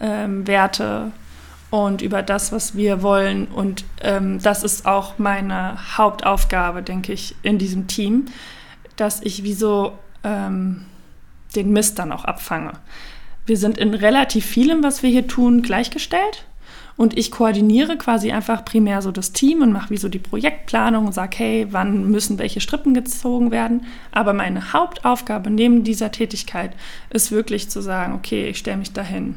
A: ähm, Werte und über das, was wir wollen. Und ähm, das ist auch meine Hauptaufgabe, denke ich, in diesem Team, dass ich wie so ähm, den Mist dann auch abfange. Wir sind in relativ vielem, was wir hier tun, gleichgestellt. Und ich koordiniere quasi einfach primär so das Team und mache wie so die Projektplanung und sage, hey, wann müssen welche Strippen gezogen werden. Aber meine Hauptaufgabe neben dieser Tätigkeit ist wirklich zu sagen, okay, ich stelle mich dahin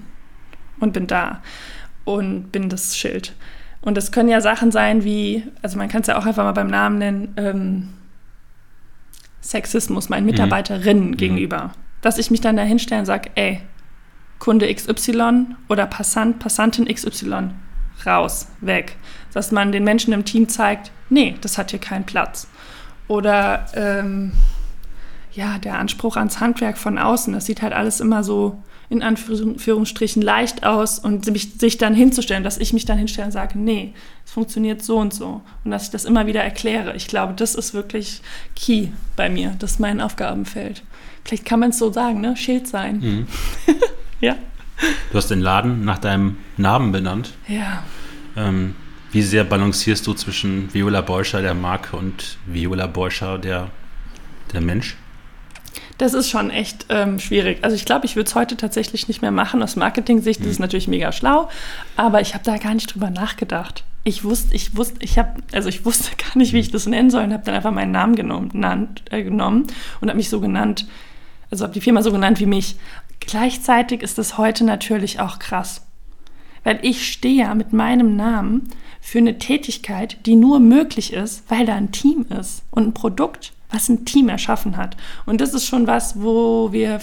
A: und bin da und bin das Schild. Und das können ja Sachen sein wie, also man kann es ja auch einfach mal beim Namen nennen, ähm, Sexismus meinen mhm. Mitarbeiterinnen mhm. gegenüber. Dass ich mich dann da hinstelle und sage, ey, Kunde XY oder Passant, Passantin XY raus, weg. Dass man den Menschen im Team zeigt, nee, das hat hier keinen Platz. Oder ähm, ja, der Anspruch ans Handwerk von außen, das sieht halt alles immer so in Anführungsstrichen leicht aus und sich, sich dann hinzustellen, dass ich mich dann hinstelle und sage, nee, es funktioniert so und so und dass ich das immer wieder erkläre. Ich glaube, das ist wirklich key bei mir, das ist mein Aufgabenfeld. Vielleicht kann man es so sagen, ne? Schild sein. Mhm.
B: Ja. Du hast den Laden nach deinem Namen benannt.
A: Ja.
B: Ähm, wie sehr balancierst du zwischen Viola Beuscher, der Marke, und Viola Beuscher, der, der Mensch?
A: Das ist schon echt ähm, schwierig. Also ich glaube, ich würde es heute tatsächlich nicht mehr machen. Aus Marketing-Sicht mhm. ist es mhm. natürlich mega schlau, aber ich habe da gar nicht drüber nachgedacht. Ich wusste, ich wusste, ich habe, also ich wusste gar nicht, wie ich das nennen soll und habe dann einfach meinen Namen genommen, nannt, äh, genommen und habe mich so genannt, also habe die Firma so genannt wie mich. Gleichzeitig ist es heute natürlich auch krass, weil ich stehe ja mit meinem Namen für eine Tätigkeit, die nur möglich ist, weil da ein Team ist und ein Produkt, was ein Team erschaffen hat. Und das ist schon was, wo wir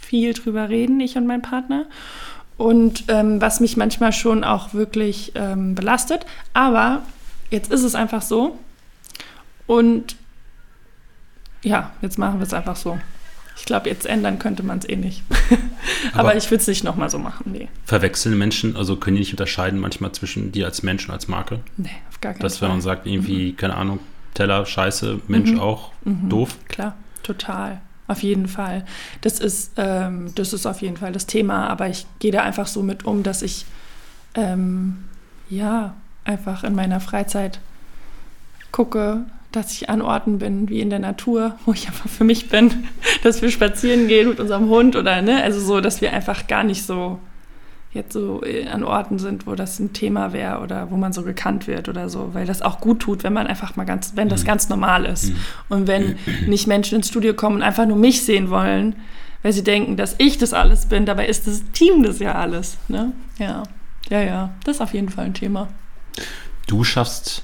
A: viel drüber reden, ich und mein Partner. Und ähm, was mich manchmal schon auch wirklich ähm, belastet. Aber jetzt ist es einfach so. Und ja, jetzt machen wir es einfach so. Ich glaube, jetzt ändern könnte man es eh nicht. Aber, Aber, ich würde es nicht nochmal so machen, nee.
B: Verwechseln Menschen, also können die nicht unterscheiden manchmal zwischen dir als Mensch und als Marke?
A: Nee, auf gar keinen
B: Dass, Fall. Dass wenn man sagt, irgendwie, mhm. keine Ahnung, Teller, Scheiße, Mensch mhm. auch, mhm. doof?
A: Klar, total. Auf jeden Fall. Das ist, ähm, das ist auf jeden Fall das Thema. Aber ich gehe da einfach so mit um, dass ich, ähm, ja, einfach in meiner Freizeit gucke, dass ich an Orten bin, wie in der Natur, wo ich einfach für mich bin, dass wir spazieren gehen mit unserem Hund oder, ne, also so, dass wir einfach gar nicht so jetzt so äh, an Orten sind, wo das ein Thema wäre oder wo man so gekannt wird oder so, weil das auch gut tut, wenn man einfach mal ganz, wenn das mhm. ganz normal ist mhm. und wenn nicht Menschen ins Studio kommen und einfach nur mich sehen wollen, weil sie denken, dass ich das alles bin, dabei ist das Team das ja alles, ne? Ja, ja, ja, das ist auf jeden Fall ein Thema.
B: Du schaffst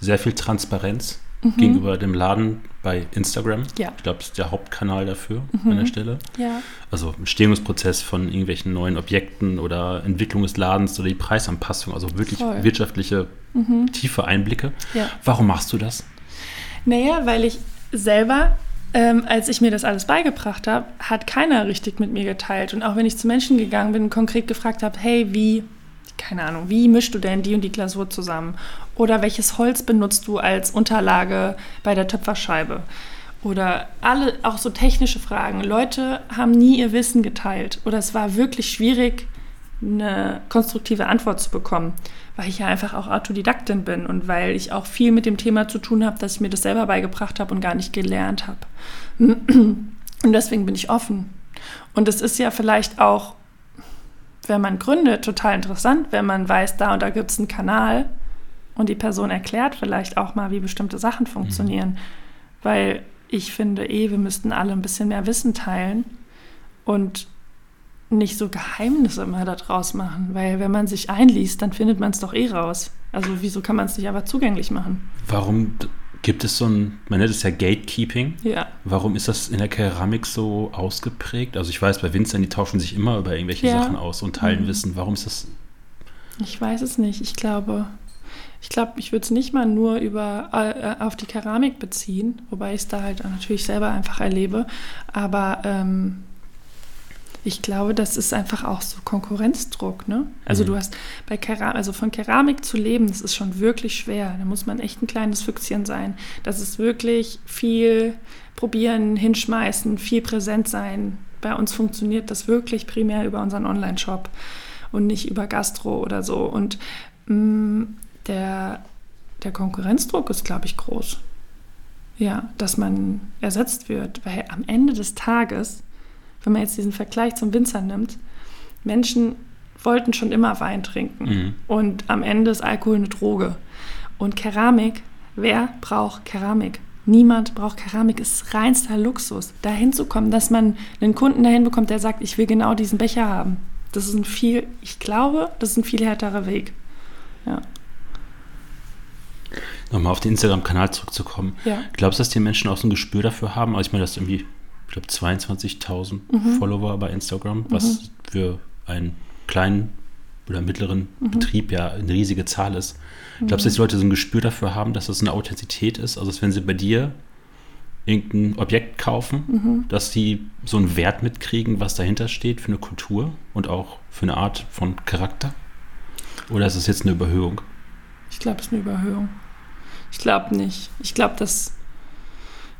B: sehr viel Transparenz mhm. gegenüber dem Laden bei Instagram.
A: Ja.
B: Ich glaube, das ist der Hauptkanal dafür mhm. an der Stelle.
A: Ja.
B: Also Entstehungsprozess von irgendwelchen neuen Objekten oder Entwicklung des Ladens oder die Preisanpassung, also wirklich Voll. wirtschaftliche, mhm. tiefe Einblicke.
A: Ja.
B: Warum machst du das?
A: Naja, weil ich selber ähm, als ich mir das alles beigebracht habe, hat keiner richtig mit mir geteilt. Und auch wenn ich zu Menschen gegangen bin und konkret gefragt habe, hey, wie keine Ahnung, wie mischst du denn die und die Glasur zusammen? Oder welches Holz benutzt du als Unterlage bei der Töpferscheibe? Oder alle, auch so technische Fragen. Leute haben nie ihr Wissen geteilt. Oder es war wirklich schwierig, eine konstruktive Antwort zu bekommen, weil ich ja einfach auch Autodidaktin bin und weil ich auch viel mit dem Thema zu tun habe, dass ich mir das selber beigebracht habe und gar nicht gelernt habe. Und deswegen bin ich offen. Und es ist ja vielleicht auch wenn man gründet, total interessant, wenn man weiß, da und da gibt es einen Kanal und die Person erklärt vielleicht auch mal, wie bestimmte Sachen funktionieren. Mhm. Weil ich finde eh, wir müssten alle ein bisschen mehr Wissen teilen und nicht so Geheimnisse immer daraus machen, weil wenn man sich einliest, dann findet man es doch eh raus. Also wieso kann man es nicht aber zugänglich machen?
B: Warum Gibt es so ein, man nennt es ja Gatekeeping.
A: Ja.
B: Warum ist das in der Keramik so ausgeprägt? Also ich weiß, bei Winzern, die tauschen sich immer über irgendwelche ja. Sachen aus und teilen mhm. Wissen. Warum ist das?
A: Ich weiß es nicht. Ich glaube, ich glaube, ich würde es nicht mal nur über, äh, auf die Keramik beziehen, wobei ich es da halt natürlich selber einfach erlebe. Aber ähm, Ich glaube, das ist einfach auch so Konkurrenzdruck, ne? Also
B: Mhm.
A: du hast bei Keramik, also von Keramik zu leben, das ist schon wirklich schwer. Da muss man echt ein kleines Füchschen sein. Das ist wirklich viel probieren, hinschmeißen, viel präsent sein. Bei uns funktioniert das wirklich primär über unseren Online-Shop und nicht über Gastro oder so. Und mh, der, der Konkurrenzdruck ist, glaube ich, groß. Ja, dass man ersetzt wird, weil am Ende des Tages, wenn man jetzt diesen Vergleich zum Winzer nimmt, Menschen wollten schon immer Wein trinken
B: Mhm.
A: und am Ende ist Alkohol eine Droge. Und Keramik, wer braucht Keramik? Niemand braucht Keramik, ist reinster Luxus. Dahin zu kommen, dass man einen Kunden dahin bekommt, der sagt, ich will genau diesen Becher haben. Das ist ein viel, ich glaube, das ist ein viel härterer Weg. Ja.
B: Nochmal auf den Instagram-Kanal zurückzukommen.
A: Ja.
B: Glaubst du, dass die Menschen auch so ein Gespür dafür haben? Also ich meine, das irgendwie, ich glaube, 22.000
A: Mhm.
B: Follower bei Instagram, was für einen kleinen oder mittleren
A: Mhm.
B: Betrieb ja eine riesige Zahl ist. Glaubst du, dass die Leute so ein Gespür dafür haben, dass das eine Authentizität ist? Also, dass wenn sie bei dir irgendein Objekt kaufen,
A: Mhm.
B: dass die so einen Wert mitkriegen, was dahinter steht für eine Kultur und auch für eine Art von Charakter? Oder ist es jetzt eine Überhöhung?
A: Ich glaube, es ist eine Überhöhung. Ich glaube nicht. Ich glaube, dass.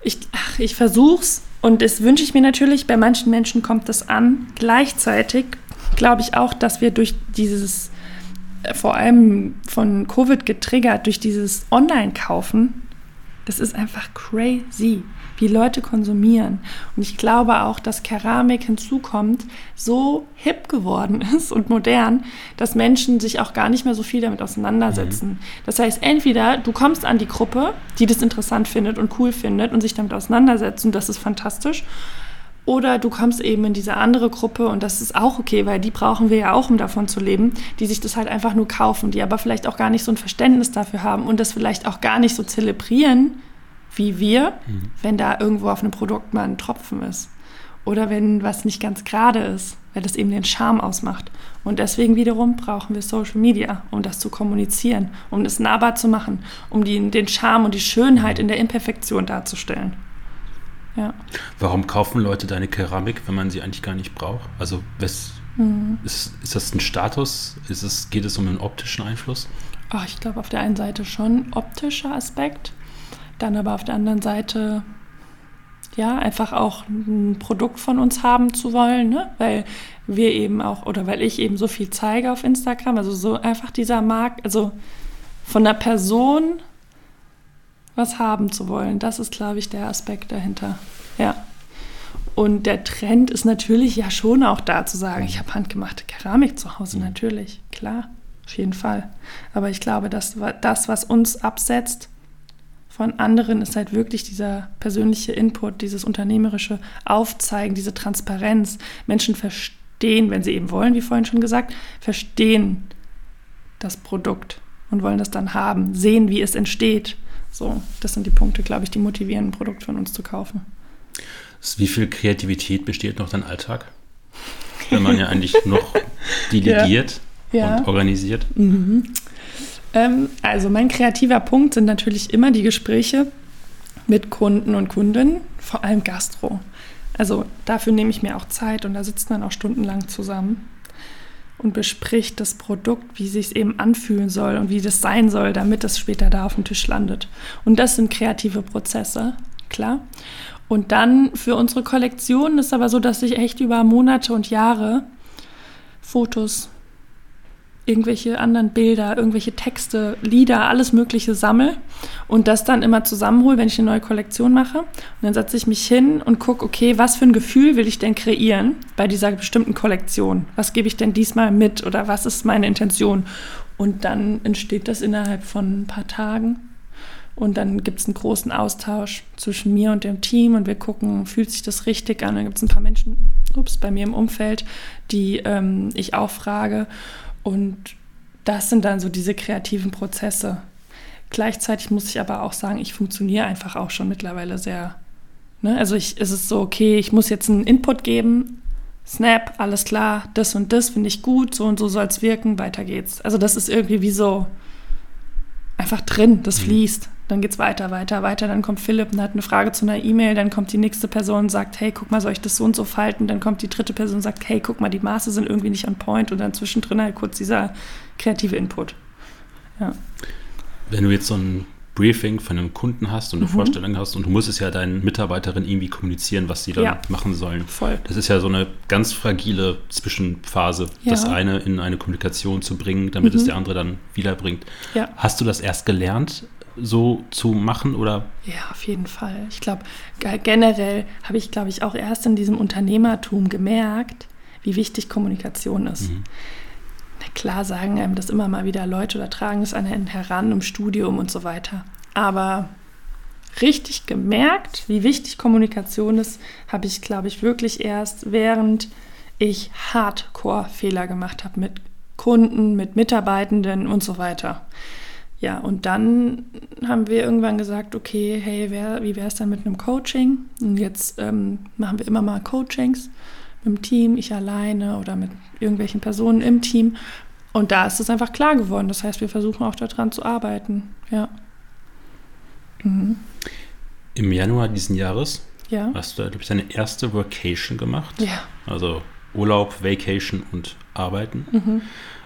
A: Ich, ach, ich versuch's und das wünsche ich mir natürlich. Bei manchen Menschen kommt das an. Gleichzeitig glaube ich auch, dass wir durch dieses, äh, vor allem von Covid getriggert, durch dieses Online-Kaufen, das ist einfach crazy, wie Leute konsumieren. Und ich glaube auch, dass Keramik hinzukommt, so hip geworden ist und modern, dass Menschen sich auch gar nicht mehr so viel damit auseinandersetzen. Das heißt, entweder du kommst an die Gruppe, die das interessant findet und cool findet und sich damit auseinandersetzt und das ist fantastisch. Oder du kommst eben in diese andere Gruppe und das ist auch okay, weil die brauchen wir ja auch, um davon zu leben, die sich das halt einfach nur kaufen, die aber vielleicht auch gar nicht so ein Verständnis dafür haben und das vielleicht auch gar nicht so zelebrieren wie wir, wenn da irgendwo auf einem Produkt mal ein Tropfen ist. Oder wenn was nicht ganz gerade ist, weil das eben den Charme ausmacht. Und deswegen wiederum brauchen wir Social Media, um das zu kommunizieren, um das nahbar zu machen, um die, den Charme und die Schönheit in der Imperfektion darzustellen. Ja.
B: Warum kaufen Leute deine Keramik, wenn man sie eigentlich gar nicht braucht? Also was,
A: Mhm.
B: ist, ist das ein Status? Ist es, geht es um einen optischen Einfluss?
A: Oh, ich glaube, auf der einen Seite schon optischer Aspekt, dann aber auf der anderen Seite ja, einfach auch ein Produkt von uns haben zu wollen, ne? weil wir eben auch, oder weil ich eben so viel zeige auf Instagram, also so einfach dieser Markt, also von der Person was haben zu wollen, das ist, glaube ich, der Aspekt dahinter. Ja. Und der Trend ist natürlich ja schon auch da zu sagen, ich habe handgemachte Keramik zu Hause,
B: Mhm.
A: natürlich, klar, auf jeden Fall. Aber ich glaube, das, wa- das, was uns absetzt von anderen, ist halt wirklich dieser persönliche Input, dieses unternehmerische Aufzeigen, diese Transparenz. Menschen verstehen, wenn sie eben wollen, wie vorhin schon gesagt, verstehen das Produkt und wollen das dann haben, sehen, wie es entsteht. So, das sind die Punkte, glaube ich, die motivieren, ein Produkt von uns zu kaufen.
B: Wie viel Kreativität besteht noch dein Alltag? Wenn man ja eigentlich noch delegiert
A: Ja.
B: und organisiert.
A: Ähm, also mein kreativer Punkt sind natürlich immer die Gespräche mit Kunden und Kundinnen, vor allem Gastro. Also dafür nehme ich mir auch Zeit und da sitzt man auch stundenlang zusammen und bespricht das Produkt, wie sich es eben anfühlen soll und wie das sein soll, damit es später da auf dem Tisch landet. Und das sind kreative Prozesse, klar. Und dann für unsere Kollektion ist aber so, dass ich echt über Monate und Jahre Fotos, irgendwelche anderen Bilder, irgendwelche Texte, Lieder, alles Mögliche sammle und das dann immer zusammenhole, wenn ich eine neue Kollektion mache. Und dann setze ich mich hin und gucke, okay, was für ein Gefühl will ich denn kreieren bei dieser bestimmten Kollektion? Was gebe ich denn diesmal mit oder was ist meine Intention? Und dann entsteht das innerhalb von ein paar Tagen. Und dann gibt es einen großen Austausch zwischen mir und dem Team und wir gucken, fühlt sich das richtig an. Dann gibt es ein paar Menschen, ups, bei mir im Umfeld, die ähm, ich auch frage. Und das sind dann so diese kreativen Prozesse. Gleichzeitig muss ich aber auch sagen, ich funktioniere einfach auch schon mittlerweile sehr. Ne? Also ich, es ist so, okay, ich muss jetzt einen Input geben. Snap, alles klar, das und das finde ich gut, so und so soll es wirken, weiter geht's. Also das ist irgendwie wie so einfach drin, das fließt. Dann geht es weiter, weiter, weiter. Dann kommt Philipp und hat eine Frage zu einer E-Mail. Dann kommt die nächste Person und sagt, hey, guck mal, soll ich das so und so falten? Dann kommt die dritte Person und sagt, hey, guck mal, die Maße sind irgendwie nicht on point. Und dann zwischendrin halt kurz dieser kreative Input. Ja.
B: Wenn du jetzt so ein Briefing von einem Kunden hast und eine mhm. Vorstellung hast und du musst es ja deinen Mitarbeiterinnen irgendwie kommunizieren, was sie dann ja. machen sollen.
A: Voll.
B: Das ist ja so eine ganz fragile Zwischenphase, ja. das eine in eine Kommunikation zu bringen, damit mhm. es der andere dann wiederbringt.
A: Ja.
B: Hast du das erst gelernt, so zu machen oder?
A: Ja, auf jeden Fall. Ich glaube, generell habe ich, glaube ich, auch erst in diesem Unternehmertum gemerkt, wie wichtig Kommunikation ist. Mhm. Klar sagen einem das immer mal wieder Leute oder tragen es einen heran im Studium und so weiter. Aber richtig gemerkt, wie wichtig Kommunikation ist, habe ich, glaube ich, wirklich erst, während ich Hardcore-Fehler gemacht habe mit Kunden, mit Mitarbeitenden und so weiter. Ja, und dann haben wir irgendwann gesagt, okay, hey, wer, wie wäre es dann mit einem Coaching? Und jetzt ähm, machen wir immer mal Coachings mit dem Team, ich alleine oder mit irgendwelchen Personen im Team. Und da ist es einfach klar geworden. Das heißt, wir versuchen auch daran zu arbeiten. Ja.
B: Mhm. Im Januar diesen Jahres
A: ja.
B: hast du, glaube ich, deine erste Vacation gemacht.
A: Ja.
B: Also Urlaub, Vacation und Arbeiten. Mhm.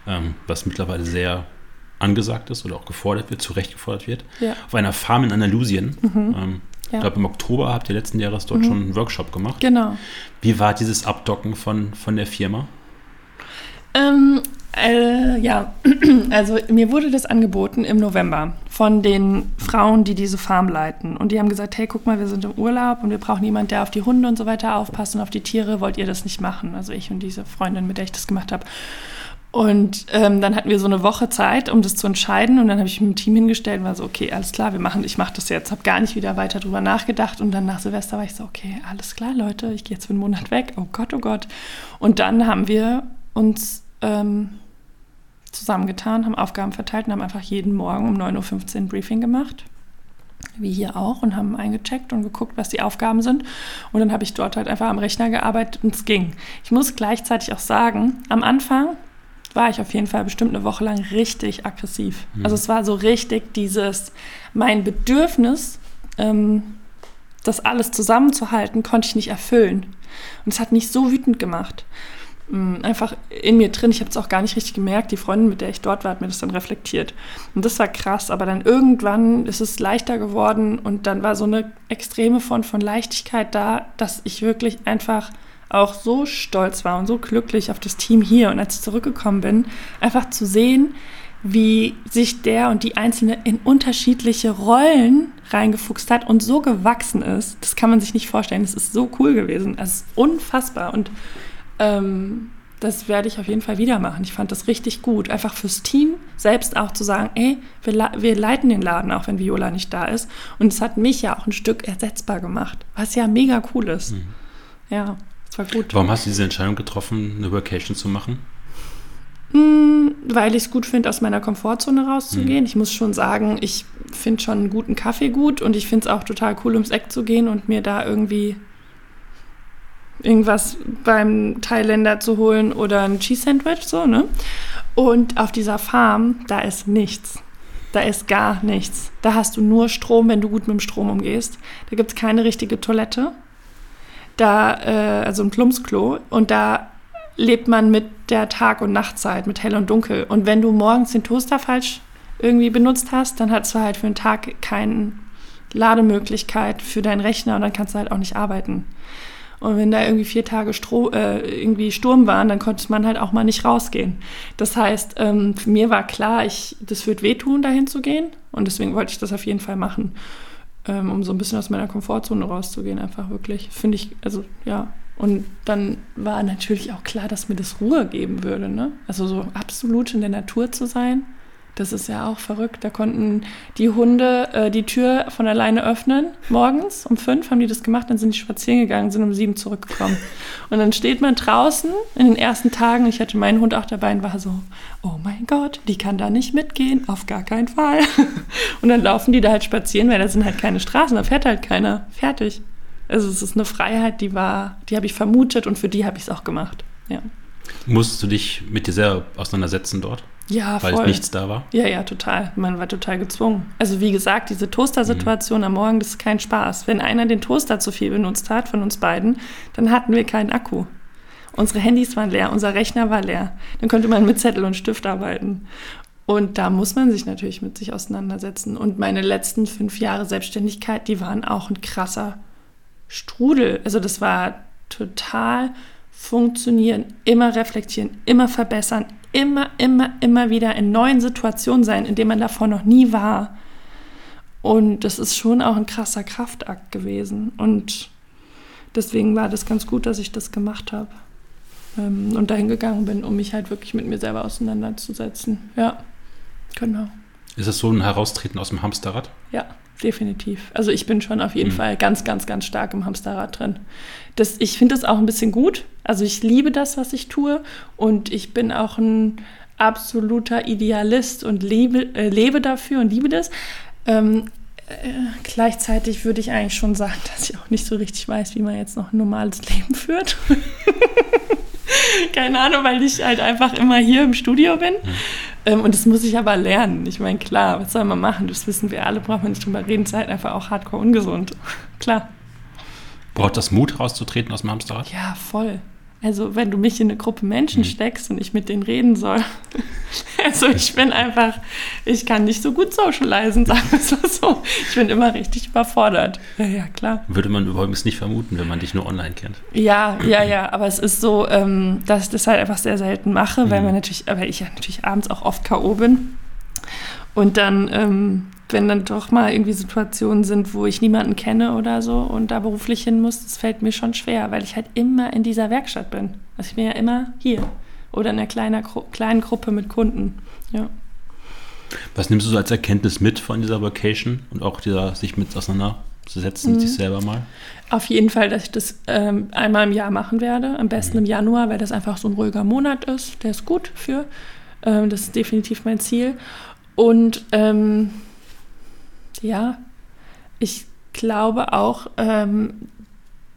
B: Ähm, was mittlerweile sehr angesagt ist oder auch gefordert wird, zu Recht gefordert wird.
A: Ja.
B: Auf einer Farm in Andalusien. Mhm. Ähm, ja. Ich glaube, im Oktober habt ihr letzten Jahres dort mhm. schon einen Workshop gemacht.
A: Genau.
B: Wie war dieses Abdocken von, von der Firma?
A: Ähm, äh, ja, also mir wurde das angeboten im November von den Frauen, die diese Farm leiten. Und die haben gesagt, hey, guck mal, wir sind im Urlaub und wir brauchen jemanden, der auf die Hunde und so weiter aufpasst und auf die Tiere. Wollt ihr das nicht machen? Also ich und diese Freundin, mit der ich das gemacht habe. Und ähm, dann hatten wir so eine Woche Zeit, um das zu entscheiden. Und dann habe ich mich im Team hingestellt und war so, okay, alles klar, wir machen, ich mache das jetzt. Habe gar nicht wieder weiter drüber nachgedacht. Und dann nach Silvester war ich so, okay, alles klar, Leute, ich gehe jetzt für einen Monat weg. Oh Gott, oh Gott. Und dann haben wir uns ähm, zusammengetan, haben Aufgaben verteilt und haben einfach jeden Morgen um 9.15 Uhr ein Briefing gemacht wie hier auch, und haben eingecheckt und geguckt, was die Aufgaben sind. Und dann habe ich dort halt einfach am Rechner gearbeitet und es ging. Ich muss gleichzeitig auch sagen, am Anfang war ich auf jeden Fall bestimmt eine Woche lang richtig aggressiv. Mhm. Also es war so richtig dieses, mein Bedürfnis, ähm, das alles zusammenzuhalten, konnte ich nicht erfüllen. Und es hat mich so wütend gemacht. Mm, einfach in mir drin. Ich habe es auch gar nicht richtig gemerkt. Die Freundin, mit der ich dort war, hat mir das dann reflektiert. Und das war krass. Aber dann irgendwann ist es leichter geworden und dann war so eine extreme Form von Leichtigkeit da, dass ich wirklich einfach auch so stolz war und so glücklich auf das Team hier. Und als ich zurückgekommen bin, einfach zu sehen, wie sich der und die Einzelne in unterschiedliche Rollen reingefuchst hat und so gewachsen ist. Das kann man sich nicht vorstellen. Das ist so cool gewesen. Es ist unfassbar. Und ähm, das werde ich auf jeden Fall wieder machen. Ich fand das richtig gut. Einfach fürs Team selbst auch zu sagen, ey, wir, wir leiten den Laden, auch wenn Viola nicht da ist. Und es hat mich ja auch ein Stück ersetzbar gemacht, was ja mega cool ist. Mhm. Ja, war gut.
B: Warum hast du diese Entscheidung getroffen, eine Vacation zu machen?
A: Hm, weil ich es gut finde, aus meiner Komfortzone rauszugehen. Mhm. Ich muss schon sagen, ich finde schon einen guten Kaffee gut und ich finde es auch total cool, ums Eck zu gehen und mir da irgendwie irgendwas beim Thailänder zu holen oder ein Cheese Sandwich, so, ne? Und auf dieser Farm, da ist nichts. Da ist gar nichts. Da hast du nur Strom, wenn du gut mit dem Strom umgehst. Da gibt es keine richtige Toilette. Da, äh, also ein Plumpsklo. Und da lebt man mit der Tag- und Nachtzeit, mit hell und dunkel. Und wenn du morgens den Toaster falsch irgendwie benutzt hast, dann hast du halt für einen Tag keine Lademöglichkeit für deinen Rechner und dann kannst du halt auch nicht arbeiten. Und wenn da irgendwie vier Tage Stro äh, irgendwie Sturm waren, dann konnte man halt auch mal nicht rausgehen. Das heißt, ähm, mir war klar, ich, das wird wehtun, dahin zu gehen. Und deswegen wollte ich das auf jeden Fall machen, ähm, um so ein bisschen aus meiner Komfortzone rauszugehen, einfach wirklich. Finde ich, also ja. Und dann war natürlich auch klar, dass mir das Ruhe geben würde. Ne? Also so absolut in der Natur zu sein. Das ist ja auch verrückt. Da konnten die Hunde äh, die Tür von alleine öffnen. Morgens um fünf haben die das gemacht, dann sind die spazieren gegangen, sind um sieben zurückgekommen. Und dann steht man draußen in den ersten Tagen, ich hatte meinen Hund auch dabei und war so, oh mein Gott, die kann da nicht mitgehen, auf gar keinen Fall. Und dann laufen die da halt spazieren, weil da sind halt keine Straßen, da fährt halt keiner. Fertig. Also es ist eine Freiheit, die war, die habe ich vermutet und für die habe ich es auch gemacht. Ja.
B: Musstest du dich mit dir selber auseinandersetzen dort?
A: Ja,
B: weil
A: voll.
B: nichts da war?
A: Ja, ja, total. Man war total gezwungen. Also wie gesagt, diese Toaster-Situation am Morgen, das ist kein Spaß. Wenn einer den Toaster zu viel benutzt hat von uns beiden, dann hatten wir keinen Akku. Unsere Handys waren leer, unser Rechner war leer. Dann konnte man mit Zettel und Stift arbeiten. Und da muss man sich natürlich mit sich auseinandersetzen. Und meine letzten fünf Jahre Selbstständigkeit, die waren auch ein krasser Strudel. Also das war total funktionieren, immer reflektieren, immer verbessern, immer, immer, immer wieder in neuen Situationen sein, in denen man davor noch nie war. Und das ist schon auch ein krasser Kraftakt gewesen. Und deswegen war das ganz gut, dass ich das gemacht habe. Ähm, und dahin gegangen bin, um mich halt wirklich mit mir selber auseinanderzusetzen. Ja, genau.
B: Ist das so ein Heraustreten aus dem Hamsterrad?
A: Ja, definitiv. Also ich bin schon auf jeden mhm. Fall ganz, ganz, ganz stark im Hamsterrad drin. Das, ich finde das auch ein bisschen gut. Also ich liebe das, was ich tue. Und ich bin auch ein absoluter Idealist und lebe, äh, lebe dafür und liebe das. Ähm, äh, gleichzeitig würde ich eigentlich schon sagen, dass ich auch nicht so richtig weiß, wie man jetzt noch ein normales Leben führt. Keine Ahnung, weil ich halt einfach immer hier im Studio bin. Mhm. Ähm, und das muss ich aber lernen. Ich meine, klar, was soll man machen? Das wissen wir alle, braucht man nicht drüber reden. Es ist halt einfach auch hardcore ungesund. klar.
B: Braucht das Mut, rauszutreten aus dem Hamsterrad?
A: Ja, voll. Also wenn du mich in eine Gruppe Menschen mhm. steckst und ich mit denen reden soll. also ich bin einfach, ich kann nicht so gut socialisen, sagen wir es mal so. Ich bin immer richtig überfordert. Ja, ja, klar.
B: Würde man übrigens nicht vermuten, wenn man dich nur online kennt.
A: Ja, ja, ja. Aber es ist so, ähm, dass ich das halt einfach sehr selten mache, mhm. weil man natürlich, weil ich ja natürlich abends auch oft K.O. bin. Und dann ähm, wenn dann doch mal irgendwie Situationen sind, wo ich niemanden kenne oder so und da beruflich hin muss, das fällt mir schon schwer, weil ich halt immer in dieser Werkstatt bin. Also ich bin ja immer hier oder in einer kleiner, kleinen Gruppe mit Kunden. Ja.
B: Was nimmst du so als Erkenntnis mit von dieser Vacation und auch dieser sich mit auseinanderzusetzen, mhm. sich selber mal?
A: Auf jeden Fall, dass ich das ähm, einmal im Jahr machen werde. Am besten mhm. im Januar, weil das einfach so ein ruhiger Monat ist. Der ist gut für. Ähm, das ist definitiv mein Ziel. Und ähm, ja, ich glaube auch, ähm,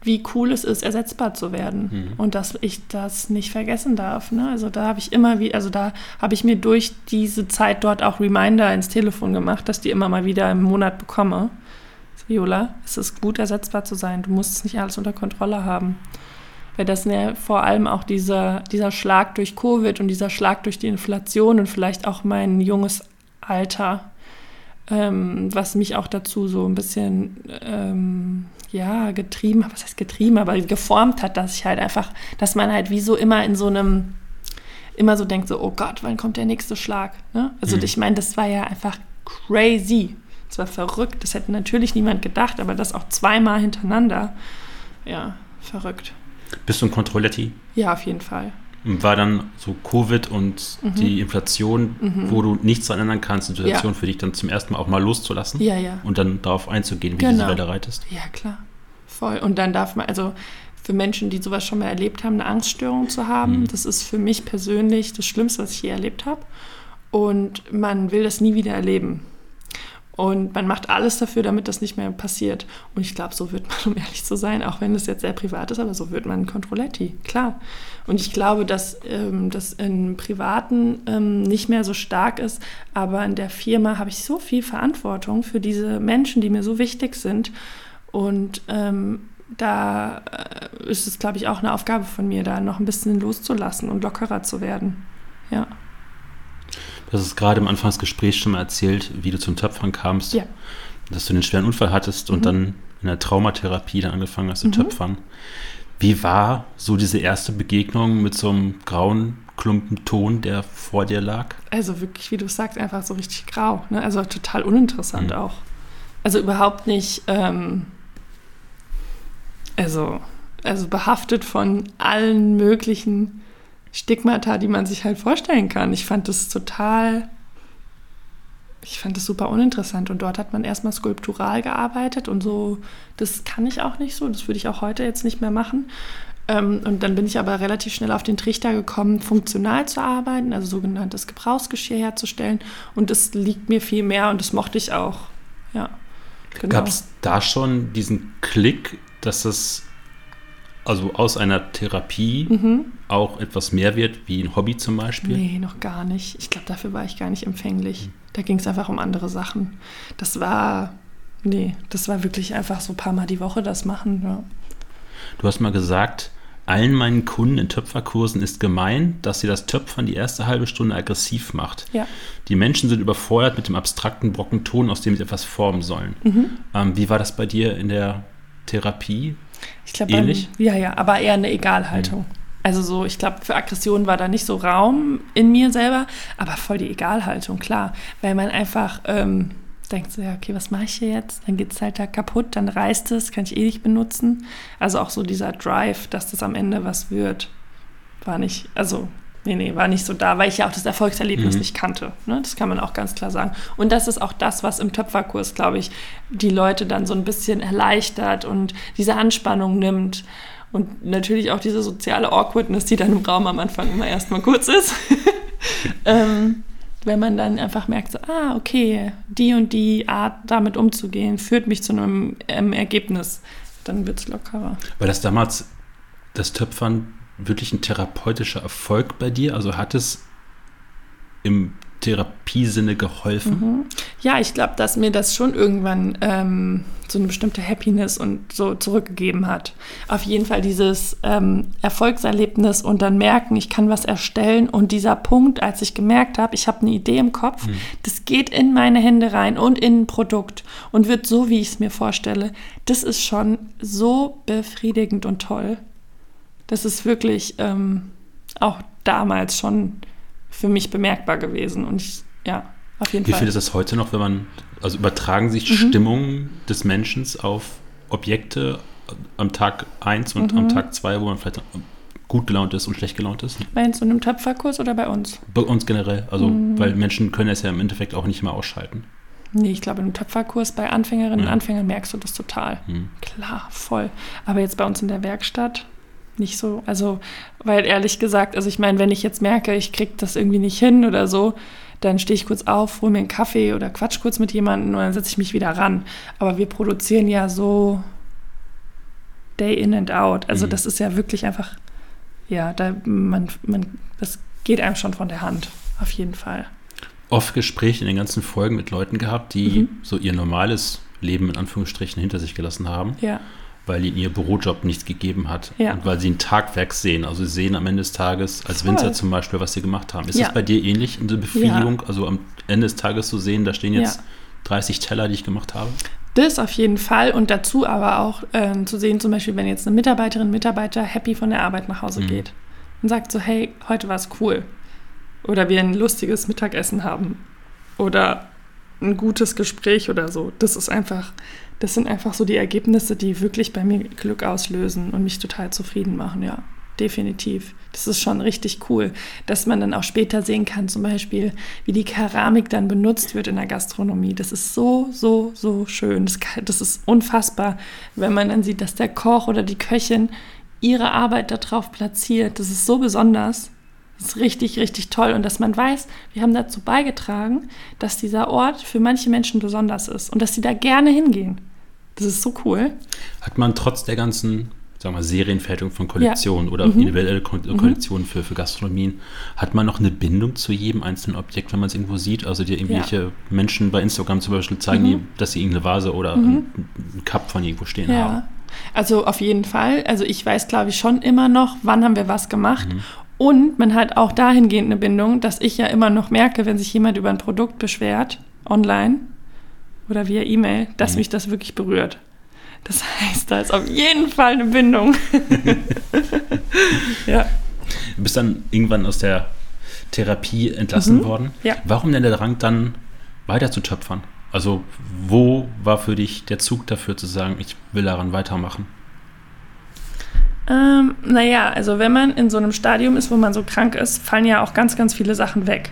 A: wie cool es ist, ersetzbar zu werden mhm. und dass ich das nicht vergessen darf. Ne? Also da habe ich immer wie, also da habe ich mir durch diese Zeit dort auch Reminder ins Telefon gemacht, dass die immer mal wieder im Monat bekomme. Viola, es ist gut ersetzbar zu sein. Du musst es nicht alles unter Kontrolle haben. Weil das ja vor allem auch dieser, dieser Schlag durch Covid und dieser Schlag durch die Inflation und vielleicht auch mein junges Alter ähm, was mich auch dazu so ein bisschen, ähm, ja, getrieben, was heißt getrieben, aber geformt hat, dass ich halt einfach, dass man halt wie so immer in so einem, immer so denkt, so, oh Gott, wann kommt der nächste Schlag? Ne? Also mhm. ich meine, das war ja einfach crazy. Das war verrückt. Das hätte natürlich niemand gedacht, aber das auch zweimal hintereinander. Ja, verrückt.
B: Bist du ein Controletti?
A: Ja, auf jeden Fall
B: war dann so Covid und mhm. die Inflation, mhm. wo du nichts daran ändern kannst, Situation ja. für dich dann zum ersten Mal auch mal loszulassen.
A: Ja, ja.
B: Und dann darauf einzugehen, wie genau. diese Welle reitest.
A: Ja, klar. Voll. Und dann darf man, also für Menschen, die sowas schon mal erlebt haben, eine Angststörung zu haben, mhm. das ist für mich persönlich das Schlimmste, was ich je erlebt habe. Und man will das nie wieder erleben. Und man macht alles dafür, damit das nicht mehr passiert. Und ich glaube, so wird man, um ehrlich zu sein, auch wenn es jetzt sehr privat ist, aber so wird man Controletti, klar. Und ich glaube, dass ähm, das im Privaten ähm, nicht mehr so stark ist, aber in der Firma habe ich so viel Verantwortung für diese Menschen, die mir so wichtig sind. Und ähm, da äh, ist es, glaube ich, auch eine Aufgabe von mir, da noch ein bisschen loszulassen und lockerer zu werden. Ja.
B: Du hast es gerade im Anfangsgespräch schon mal erzählt, wie du zum Töpfern kamst.
A: Ja.
B: Dass du einen schweren Unfall hattest und mhm. dann in der Traumatherapie dann angefangen hast zu mhm. töpfern. Wie war so diese erste Begegnung mit so einem grauen Klumpen Ton, der vor dir lag?
A: Also wirklich, wie du sagst, einfach so richtig grau. Ne? Also total uninteressant mhm. auch. Also überhaupt nicht, ähm, also, also behaftet von allen möglichen Stigmata, die man sich halt vorstellen kann. Ich fand das total, ich fand das super uninteressant. Und dort hat man erstmal skulptural gearbeitet und so, das kann ich auch nicht so, das würde ich auch heute jetzt nicht mehr machen. Ähm, und dann bin ich aber relativ schnell auf den Trichter gekommen, funktional zu arbeiten, also sogenanntes Gebrauchsgeschirr herzustellen. Und das liegt mir viel mehr und das mochte ich auch. Ja.
B: Genau. Gab es da schon diesen Klick, dass es also aus einer Therapie
A: Mhm.
B: auch etwas mehr wird, wie ein Hobby zum Beispiel?
A: Nee, noch gar nicht. Ich glaube, dafür war ich gar nicht empfänglich. Da ging es einfach um andere Sachen. Das war, nee, das war wirklich einfach so ein paar Mal die Woche das machen. Ja.
B: Du hast mal gesagt, allen meinen Kunden in Töpferkursen ist gemein, dass sie das Töpfern die erste halbe Stunde aggressiv macht.
A: ja.
B: Die Menschen sind überfordert mit dem abstrakten Brocken Ton, aus dem sie etwas formen sollen.
A: Mhm.
B: Ähm, wie war das bei dir in der Therapie?
A: Ich glaube,
B: Ähnlich?
A: ja, ja, aber eher eine Egalhaltung. Also so, ich glaube, für Aggression war da nicht so Raum in mir selber, aber voll die Egalhaltung, klar. Weil man einfach ähm, denkt so, ja, okay, was mache ich hier jetzt? Dann geht es halt da kaputt, dann reißt es, kann ich eh nicht benutzen. Also auch so dieser Drive, dass das am Ende was wird, war nicht, also nee, nee, war nicht so da, weil ich ja auch das Erfolgserlebnis
B: Mhm.
A: nicht kannte. Ne? Das kann man auch ganz klar sagen. Und das ist auch das, was im Töpferkurs, glaube ich, die Leute dann so ein bisschen erleichtert und diese Anspannung nimmt. Und natürlich auch diese soziale Awkwardness, die dann im Raum am Anfang immer erstmal kurz ist. ähm, wenn man dann einfach merkt, so, ah, okay, die und die Art, damit umzugehen, führt mich zu einem ähm, Ergebnis, dann wird es lockerer.
B: War das damals das Töpfern wirklich ein therapeutischer Erfolg bei dir? Also hat es im Therapiesinne geholfen?
A: Ja, ich glaube, dass mir das schon irgendwann ähm, so eine bestimmte Happiness und so zurückgegeben hat. Auf jeden Fall dieses ähm, Erfolgserlebnis und dann merken, ich kann was erstellen und dieser Punkt, als ich gemerkt habe, ich habe eine Idee im Kopf, das geht in meine Hände rein und in ein Produkt und wird so, wie ich es mir vorstelle, das ist schon so befriedigend und toll. Das ist wirklich ähm, auch damals schon für mich bemerkbar gewesen und ich, ja, auf jeden
B: Wie
A: Fall.
B: viel ist das heute noch, wenn man, also übertragen sich Stimmungen des Menschen auf Objekte am Tag 1 und am Tag 2, wo man vielleicht gut gelaunt ist und schlecht gelaunt ist?
A: Meinst du in einem Töpferkurs oder bei uns?
B: Bei uns generell, also weil Menschen können es ja im Endeffekt auch nicht mehr ausschalten.
A: Nee, ich glaube, in einem Töpferkurs bei Anfängerinnen und
B: Ja.
A: Anfängern merkst du das total.
B: Hm.
A: Klar, voll. Aber jetzt bei uns in der Werkstatt nicht so. Also, weil ehrlich gesagt, also ich meine, wenn ich jetzt merke, ich krieg das irgendwie nicht hin oder so, dann stehe ich kurz auf, hole mir einen Kaffee oder quatsch kurz mit jemandem und dann setze ich mich wieder ran. Aber wir produzieren ja so day in and out. Also
B: Mhm.
A: das ist ja wirklich einfach, ja, da man, man, das geht einem schon von der Hand. Auf jeden Fall.
B: Oft Gespräche in den ganzen Folgen mit Leuten gehabt, die
A: Mhm.
B: so ihr normales Leben in Anführungsstrichen hinter sich gelassen haben,
A: Ja.
B: Weil ihnen ihr Bürojob nichts gegeben hat
A: Ja.
B: und weil sie ein Tagwerk sehen. Also sie sehen am Ende des Tages als
A: Voll.
B: Winzer zum Beispiel, was sie gemacht haben. Ist
A: Ja.
B: das bei dir ähnlich, eine Befriedigung? Also am Ende des Tages zu sehen, da stehen jetzt
A: Ja.
B: 30 Teller, die ich gemacht habe?
A: Das auf jeden Fall und dazu aber auch ähm, zu sehen, zum Beispiel, wenn jetzt eine Mitarbeiterin, Mitarbeiter happy von der Arbeit nach Hause
B: Mhm.
A: geht und sagt so, hey, heute war es cool. Oder wir ein lustiges Mittagessen haben. Oder ein gutes Gespräch oder so. Das ist einfach, das sind einfach so die Ergebnisse, die wirklich bei mir Glück auslösen und mich total zufrieden machen, ja. Definitiv. Das ist schon richtig cool, dass man dann auch später sehen kann, zum Beispiel, wie die Keramik dann benutzt wird in der Gastronomie. Das ist so, so, so schön. Das, das ist unfassbar, wenn man dann sieht, dass der Koch oder die Köchin ihre Arbeit darauf platziert. Das ist so besonders. Das ist richtig, richtig toll. Und dass man weiß, wir haben dazu beigetragen, dass dieser Ort für manche Menschen besonders ist und dass sie da gerne hingehen. Das ist so cool.
B: Hat man trotz der ganzen sagen wir, Serienfertigung von Kollektionen oder
A: Mhm.
B: individuelle Ko Kollektionen für, für Gastronomien, hat man noch eine Bindung zu jedem einzelnen Objekt, wenn man es irgendwo sieht? Also dir irgendwelche Menschen bei Instagram zum Beispiel zeigen,
A: Mhm.
B: die, dass sie irgendeine Vase oder einen, einen Cup von irgendwo stehen haben.
A: Ja. Also auf jeden Fall. Also ich weiß, glaube ich, schon immer noch, wann haben wir was gemacht. Und man hat auch dahingehend eine Bindung, dass ich ja immer noch merke, wenn sich jemand über ein Produkt beschwert, online oder via E-Mail, dass
B: Mhm.
A: mich das wirklich berührt. Das heißt, da ist auf jeden Fall eine Bindung. ja.
B: Du bist dann irgendwann aus der Therapie entlassen
A: Mhm.
B: worden.
A: Ja.
B: Warum denn der Drang dann weiter zu töpfern? Also wo war für dich der Zug dafür zu sagen, ich will daran weitermachen?
A: Ähm, naja, also wenn man in so einem Stadium ist, wo man so krank ist, fallen ja auch ganz, ganz viele Sachen weg.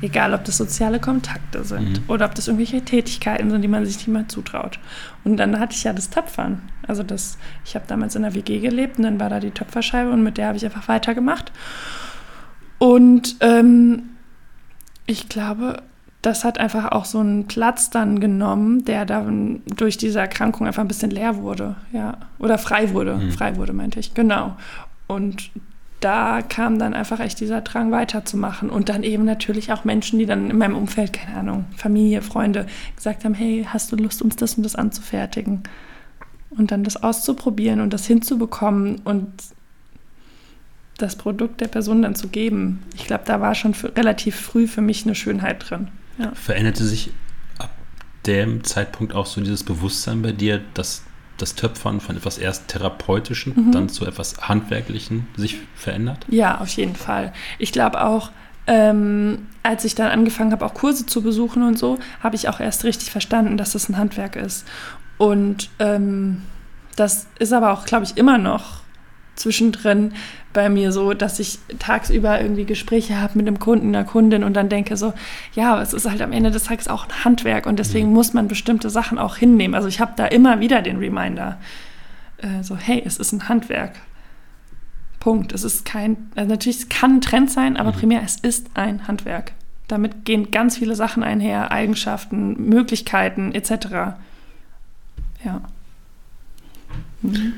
A: Egal, ob das soziale Kontakte sind
B: Mhm.
A: oder ob das irgendwelche Tätigkeiten sind, die man sich nicht mehr zutraut. Und dann hatte ich ja das Töpfern. Also das, ich habe damals in der WG gelebt und dann war da die Töpferscheibe und mit der habe ich einfach weitergemacht. Und ähm, ich glaube, das hat einfach auch so einen Platz dann genommen, der dann durch diese Erkrankung einfach ein bisschen leer wurde, ja. Oder frei wurde. Mhm. Frei wurde, meinte ich, genau. Und da kam dann einfach echt dieser Drang weiterzumachen. Und dann eben natürlich auch Menschen, die dann in meinem Umfeld, keine Ahnung, Familie, Freunde, gesagt haben, hey, hast du Lust, uns das und das anzufertigen? Und dann das auszuprobieren und das hinzubekommen und das Produkt der Person dann zu geben. Ich glaube, da war schon relativ früh für mich eine Schönheit drin.
B: Ja. Veränderte sich ab dem Zeitpunkt auch so dieses Bewusstsein bei dir, dass das Töpfern von etwas erst therapeutischen, mhm. dann zu etwas handwerklichen sich verändert?
A: Ja, auf jeden Fall. Ich glaube auch, ähm, als ich dann angefangen habe, auch Kurse zu besuchen und so, habe ich auch erst richtig verstanden, dass das ein Handwerk ist. Und ähm, das ist aber auch, glaube ich, immer noch zwischendrin bei mir so, dass ich tagsüber irgendwie Gespräche habe mit einem Kunden, einer Kundin und dann denke so, ja, es ist halt am Ende des Tages auch ein Handwerk und deswegen mhm. muss man bestimmte Sachen auch hinnehmen. Also ich habe da immer wieder den Reminder, äh, so, hey, es ist ein Handwerk. Punkt. Es ist kein, also natürlich, es kann ein Trend sein, aber mhm. primär, es ist ein Handwerk. Damit gehen ganz viele Sachen einher, Eigenschaften, Möglichkeiten etc. Ja.
B: Mhm.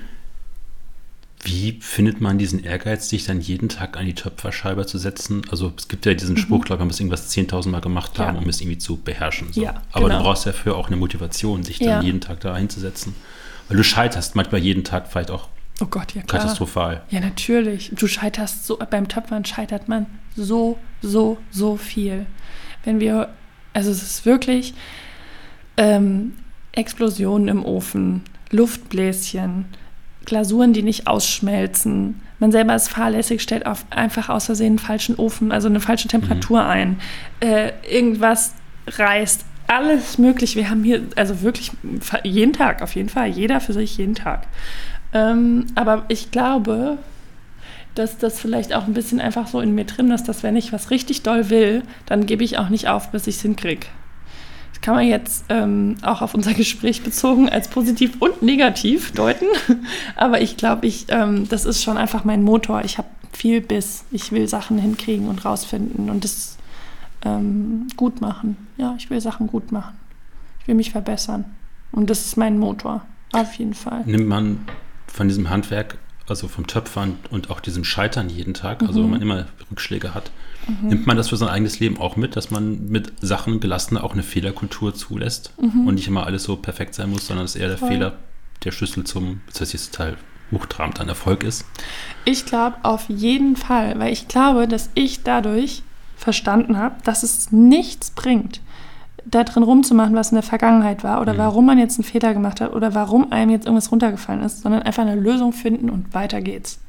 B: Wie findet man diesen Ehrgeiz, sich dann jeden Tag an die Töpferscheibe zu setzen? Also es gibt ja diesen mhm. Spruch, glaube ich, man muss irgendwas 10.000 Mal gemacht haben, ja. um es irgendwie zu beherrschen. So. Ja, Aber genau. du brauchst dafür auch eine Motivation, sich dann ja. jeden Tag da einzusetzen. Weil du scheiterst manchmal jeden Tag vielleicht auch
A: oh Gott, ja,
B: katastrophal.
A: Ja, natürlich. Du scheiterst so, beim Töpfern scheitert man so, so, so viel. Wenn wir, also es ist wirklich ähm, Explosionen im Ofen, Luftbläschen, Glasuren, die nicht ausschmelzen. Man selber ist fahrlässig, stellt auf einfach aus Versehen einen falschen Ofen, also eine falsche Temperatur mhm. ein. Äh, irgendwas reißt. Alles möglich. Wir haben hier, also wirklich jeden Tag, auf jeden Fall. Jeder für sich jeden Tag. Ähm, aber ich glaube, dass das vielleicht auch ein bisschen einfach so in mir drin ist, dass wenn ich was richtig doll will, dann gebe ich auch nicht auf, bis ich es hinkriege kann man jetzt ähm, auch auf unser Gespräch bezogen als positiv und negativ deuten. Aber ich glaube, ich, ähm, das ist schon einfach mein Motor. Ich habe viel Biss. Ich will Sachen hinkriegen und rausfinden und das ähm, gut machen. Ja, ich will Sachen gut machen. Ich will mich verbessern. Und das ist mein Motor. Auf jeden Fall.
B: Nimmt man von diesem Handwerk, also vom Töpfern und auch diesem Scheitern jeden Tag, also mhm. wenn man immer Rückschläge hat, Mhm. Nimmt man das für sein eigenes Leben auch mit, dass man mit Sachen gelassener auch eine Fehlerkultur zulässt mhm. und nicht immer alles so perfekt sein muss, sondern dass eher der Voll. Fehler der Schlüssel zum, das heißt jetzt Teil hochtrabend an Erfolg ist?
A: Ich glaube auf jeden Fall, weil ich glaube, dass ich dadurch verstanden habe, dass es nichts bringt, da drin rumzumachen, was in der Vergangenheit war oder mhm. warum man jetzt einen Fehler gemacht hat oder warum einem jetzt irgendwas runtergefallen ist, sondern einfach eine Lösung finden und weiter geht's.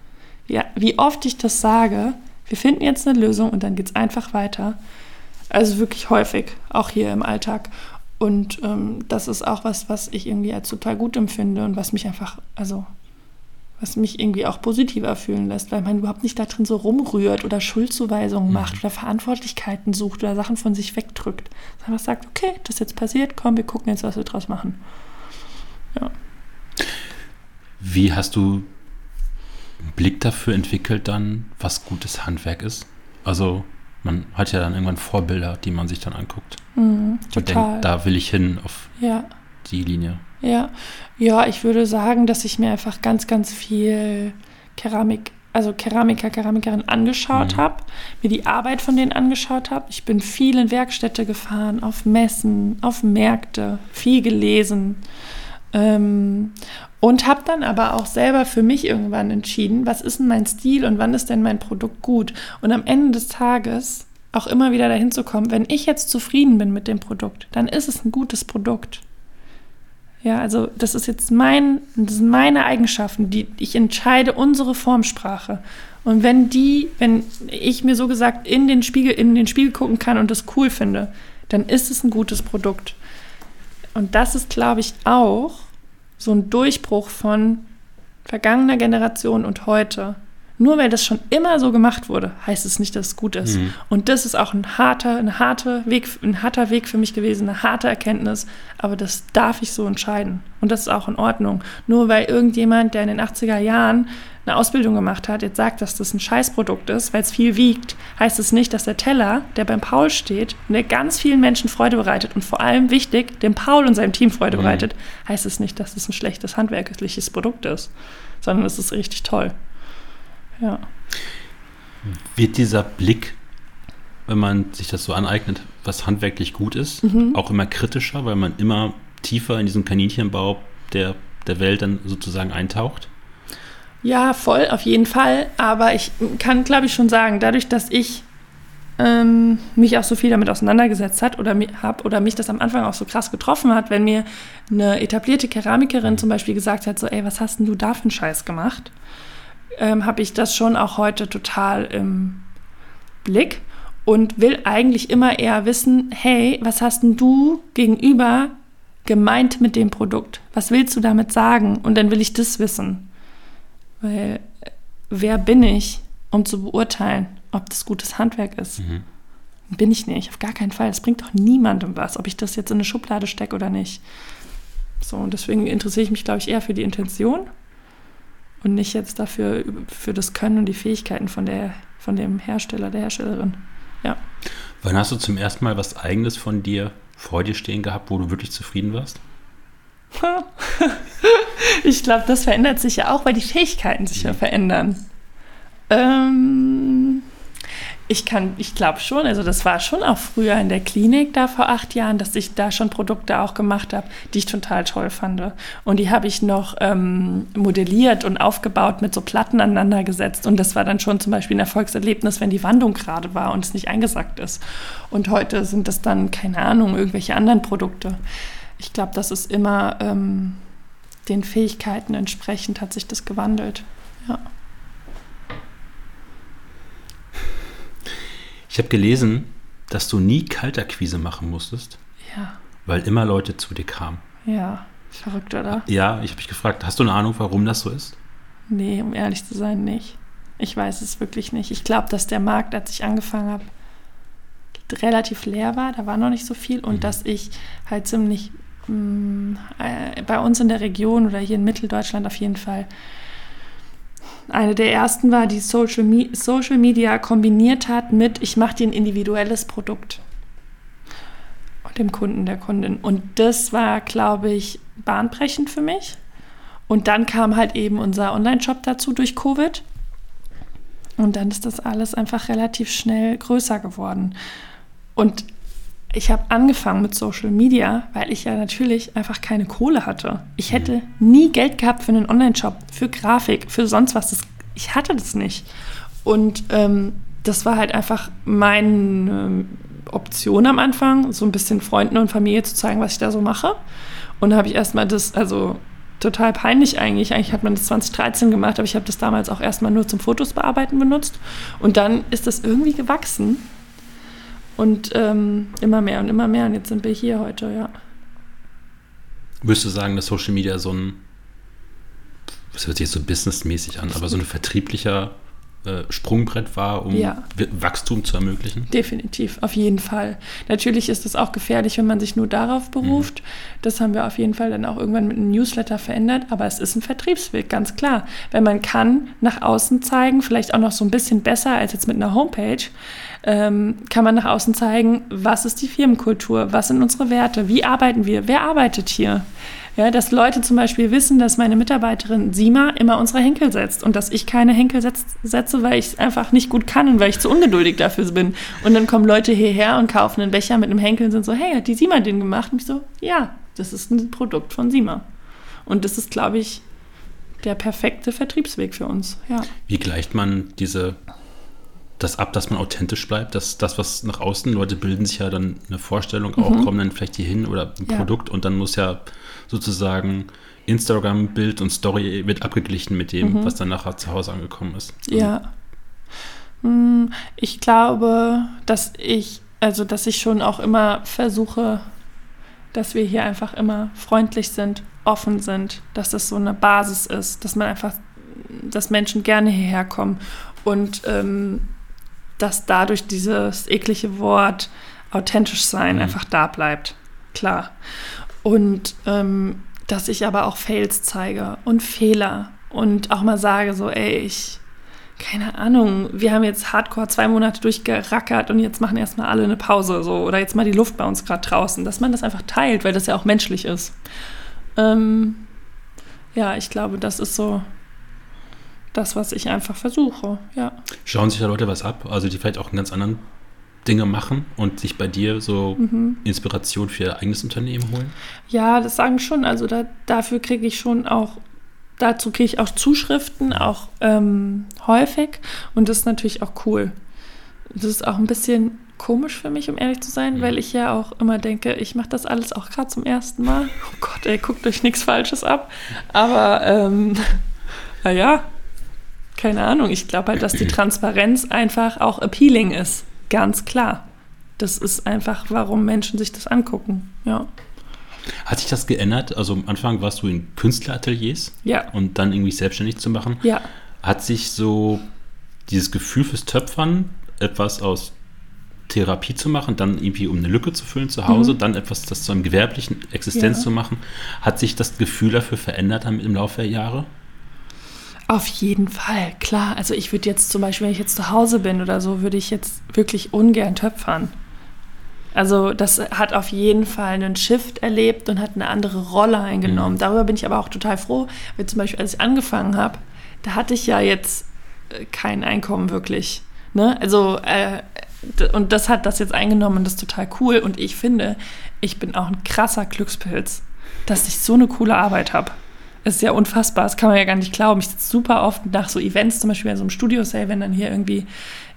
A: Ja, wie oft ich das sage, wir finden jetzt eine Lösung und dann geht es einfach weiter. Also wirklich häufig, auch hier im Alltag. Und ähm, das ist auch was, was ich irgendwie als total gut empfinde und was mich einfach, also was mich irgendwie auch positiver fühlen lässt, weil man überhaupt nicht da drin so rumrührt oder Schuldzuweisungen mhm. macht oder Verantwortlichkeiten sucht oder Sachen von sich wegdrückt. Sondern was sagt, okay, das ist jetzt passiert, komm, wir gucken jetzt, was wir draus machen. Ja.
B: Wie hast du Blick dafür entwickelt dann, was gutes Handwerk ist. Also man hat ja dann irgendwann Vorbilder, die man sich dann anguckt. Mhm, und denkt, da will ich hin auf ja. die Linie.
A: Ja, ja, ich würde sagen, dass ich mir einfach ganz, ganz viel Keramik, also Keramiker, Keramikerin angeschaut mhm. habe, mir die Arbeit von denen angeschaut habe. Ich bin viel in Werkstätte gefahren, auf Messen, auf Märkte, viel gelesen. Ähm, und habe dann aber auch selber für mich irgendwann entschieden, was ist denn mein Stil und wann ist denn mein Produkt gut. Und am Ende des Tages auch immer wieder dahin zu kommen, wenn ich jetzt zufrieden bin mit dem Produkt, dann ist es ein gutes Produkt. Ja, also das ist jetzt mein, das sind meine Eigenschaften, die ich entscheide unsere Formsprache. Und wenn die, wenn ich mir so gesagt in den Spiegel, in den Spiegel gucken kann und das cool finde, dann ist es ein gutes Produkt. Und das ist, glaube ich, auch so ein Durchbruch von vergangener Generation und heute. Nur weil das schon immer so gemacht wurde, heißt es nicht, dass es gut ist. Mhm. Und das ist auch ein harter, ein harter Weg, ein harter Weg für mich gewesen, eine harte Erkenntnis. Aber das darf ich so entscheiden. Und das ist auch in Ordnung. Nur weil irgendjemand, der in den 80er Jahren eine Ausbildung gemacht hat, jetzt sagt, dass das ein Scheißprodukt ist, weil es viel wiegt, heißt es nicht, dass der Teller, der beim Paul steht und der ganz vielen Menschen Freude bereitet und vor allem wichtig, dem Paul und seinem Team Freude mhm. bereitet, heißt es nicht, dass es ein schlechtes handwerkliches Produkt ist, sondern es ist richtig toll. Ja.
B: Wird dieser Blick, wenn man sich das so aneignet, was handwerklich gut ist, mhm. auch immer kritischer, weil man immer tiefer in diesen Kaninchenbau der, der Welt dann sozusagen eintaucht?
A: Ja, voll, auf jeden Fall. Aber ich kann, glaube ich, schon sagen, dadurch, dass ich ähm, mich auch so viel damit auseinandergesetzt hat oder, hab, oder mich das am Anfang auch so krass getroffen hat, wenn mir eine etablierte Keramikerin zum Beispiel gesagt hat, so, ey, was hast denn du da für einen Scheiß gemacht? Ähm, habe ich das schon auch heute total im Blick und will eigentlich immer eher wissen, hey, was hast denn du gegenüber gemeint mit dem Produkt? Was willst du damit sagen? Und dann will ich das wissen. Weil wer bin ich, um zu beurteilen, ob das gutes Handwerk ist? Mhm. Bin ich nicht, auf gar keinen Fall. Das bringt doch niemandem was, ob ich das jetzt in eine Schublade stecke oder nicht. So, und deswegen interessiere ich mich, glaube ich, eher für die Intention und nicht jetzt dafür, für das Können und die Fähigkeiten von, der, von dem Hersteller, der Herstellerin. Ja.
B: Wann hast du zum ersten Mal was Eigenes von dir vor dir stehen gehabt, wo du wirklich zufrieden warst?
A: ich glaube, das verändert sich ja auch, weil die Fähigkeiten sich ja verändern. Ähm, ich kann, ich glaube schon, also das war schon auch früher in der Klinik da vor acht Jahren, dass ich da schon Produkte auch gemacht habe, die ich total toll fand. Und die habe ich noch ähm, modelliert und aufgebaut mit so Platten aneinander gesetzt. Und das war dann schon zum Beispiel ein Erfolgserlebnis, wenn die Wandung gerade war und es nicht eingesackt ist. Und heute sind das dann, keine Ahnung, irgendwelche anderen Produkte ich glaube, das ist immer ähm, den Fähigkeiten entsprechend hat sich das gewandelt. Ja.
B: Ich habe gelesen, dass du nie Kaltakquise machen musstest.
A: Ja.
B: Weil immer Leute zu dir kamen.
A: Ja, verrückt, oder?
B: Ja, ich habe mich gefragt, hast du eine Ahnung, warum das so ist?
A: Nee, um ehrlich zu sein, nicht. Ich weiß es wirklich nicht. Ich glaube, dass der Markt, als ich angefangen habe, relativ leer war. Da war noch nicht so viel. Und mhm. dass ich halt ziemlich Mm, äh, bei uns in der Region oder hier in Mitteldeutschland auf jeden Fall eine der ersten war, die Social, Me Social Media kombiniert hat mit, ich mache dir ein individuelles Produkt dem Kunden, der Kundin. Und das war, glaube ich, bahnbrechend für mich. Und dann kam halt eben unser Online-Shop dazu durch Covid. Und dann ist das alles einfach relativ schnell größer geworden. Und ich habe angefangen mit Social Media, weil ich ja natürlich einfach keine Kohle hatte. Ich hätte nie Geld gehabt für einen Online-Shop, für Grafik, für sonst was. Das, ich hatte das nicht. Und ähm, das war halt einfach meine Option am Anfang, so ein bisschen Freunden und Familie zu zeigen, was ich da so mache. Und da habe ich erstmal das, also total peinlich eigentlich. Eigentlich hat man das 2013 gemacht, aber ich habe das damals auch erstmal nur zum Fotos bearbeiten benutzt. Und dann ist das irgendwie gewachsen. Und ähm, immer mehr und immer mehr. Und jetzt sind wir hier heute, ja.
B: Würdest du sagen, dass Social Media so ein, das hört sich jetzt so businessmäßig an, aber so ein vertrieblicher äh, Sprungbrett war, um ja. Wachstum zu ermöglichen?
A: Definitiv, auf jeden Fall. Natürlich ist es auch gefährlich, wenn man sich nur darauf beruft. Mhm. Das haben wir auf jeden Fall dann auch irgendwann mit einem Newsletter verändert, aber es ist ein Vertriebsweg, ganz klar. Wenn man kann nach außen zeigen, vielleicht auch noch so ein bisschen besser als jetzt mit einer Homepage, ähm, kann man nach außen zeigen, was ist die Firmenkultur, was sind unsere Werte, wie arbeiten wir, wer arbeitet hier. Ja, dass Leute zum Beispiel wissen, dass meine Mitarbeiterin Sima immer unsere Henkel setzt und dass ich keine Henkel setz, setze, weil ich es einfach nicht gut kann und weil ich zu ungeduldig dafür bin. Und dann kommen Leute hierher und kaufen einen Becher mit einem Henkel und sind so, hey, hat die Sima den gemacht? Und ich so, ja, das ist ein Produkt von Sima. Und das ist, glaube ich, der perfekte Vertriebsweg für uns. Ja.
B: Wie gleicht man diese das ab, dass man authentisch bleibt, dass das, was nach außen, Leute bilden sich ja dann eine Vorstellung auch, mhm. kommen dann vielleicht hier hin oder ein ja. Produkt und dann muss ja sozusagen Instagram-Bild und Story wird abgeglichen mit dem, mhm. was dann nachher zu Hause angekommen ist.
A: Also ja. Hm, ich glaube, dass ich, also dass ich schon auch immer versuche, dass wir hier einfach immer freundlich sind, offen sind, dass das so eine Basis ist, dass man einfach dass Menschen gerne hierher kommen und ähm, dass dadurch dieses eklige Wort authentisch sein mhm. einfach da bleibt. Klar. Und ähm, dass ich aber auch Fails zeige und Fehler und auch mal sage, so, ey, ich, keine Ahnung, wir haben jetzt hardcore zwei Monate durchgerackert und jetzt machen erstmal alle eine Pause, so, oder jetzt mal die Luft bei uns gerade draußen, dass man das einfach teilt, weil das ja auch menschlich ist. Ähm, ja, ich glaube, das ist so das, was ich einfach versuche, ja.
B: Schauen sich da Leute was ab, also die vielleicht auch einen ganz anderen Dinge machen und sich bei dir so mhm. Inspiration für ihr eigenes Unternehmen holen?
A: Ja, das sagen schon. Also da, dafür kriege ich schon auch, dazu kriege ich auch Zuschriften, auch ähm, häufig. Und das ist natürlich auch cool. Das ist auch ein bisschen komisch für mich, um ehrlich zu sein, mhm. weil ich ja auch immer denke, ich mache das alles auch gerade zum ersten Mal. Oh Gott, ey, guckt euch nichts Falsches ab. Aber ähm, naja, keine Ahnung. Ich glaube halt, dass die Transparenz einfach auch appealing ist. Ganz klar. Das ist einfach, warum Menschen sich das angucken. Ja.
B: Hat sich das geändert? Also am Anfang warst du in Künstlerateliers.
A: Ja.
B: Und dann irgendwie selbstständig zu machen.
A: Ja.
B: Hat sich so dieses Gefühl fürs Töpfern, etwas aus Therapie zu machen, dann irgendwie um eine Lücke zu füllen zu Hause, mhm. dann etwas, das zu einem gewerblichen Existenz ja. zu machen, hat sich das Gefühl dafür verändert im Laufe der Jahre?
A: Auf jeden Fall, klar. Also ich würde jetzt zum Beispiel, wenn ich jetzt zu Hause bin oder so, würde ich jetzt wirklich ungern töpfern. Also das hat auf jeden Fall einen Shift erlebt und hat eine andere Rolle eingenommen. Mhm. Darüber bin ich aber auch total froh, weil zum Beispiel, als ich angefangen habe, da hatte ich ja jetzt äh, kein Einkommen wirklich. Ne? Also äh, und das hat das jetzt eingenommen und das ist total cool. Und ich finde, ich bin auch ein krasser Glückspilz, dass ich so eine coole Arbeit habe ist ja unfassbar, das kann man ja gar nicht glauben. Ich sitze super oft nach so Events, zum Beispiel bei so einem Studio-Sale, wenn dann hier irgendwie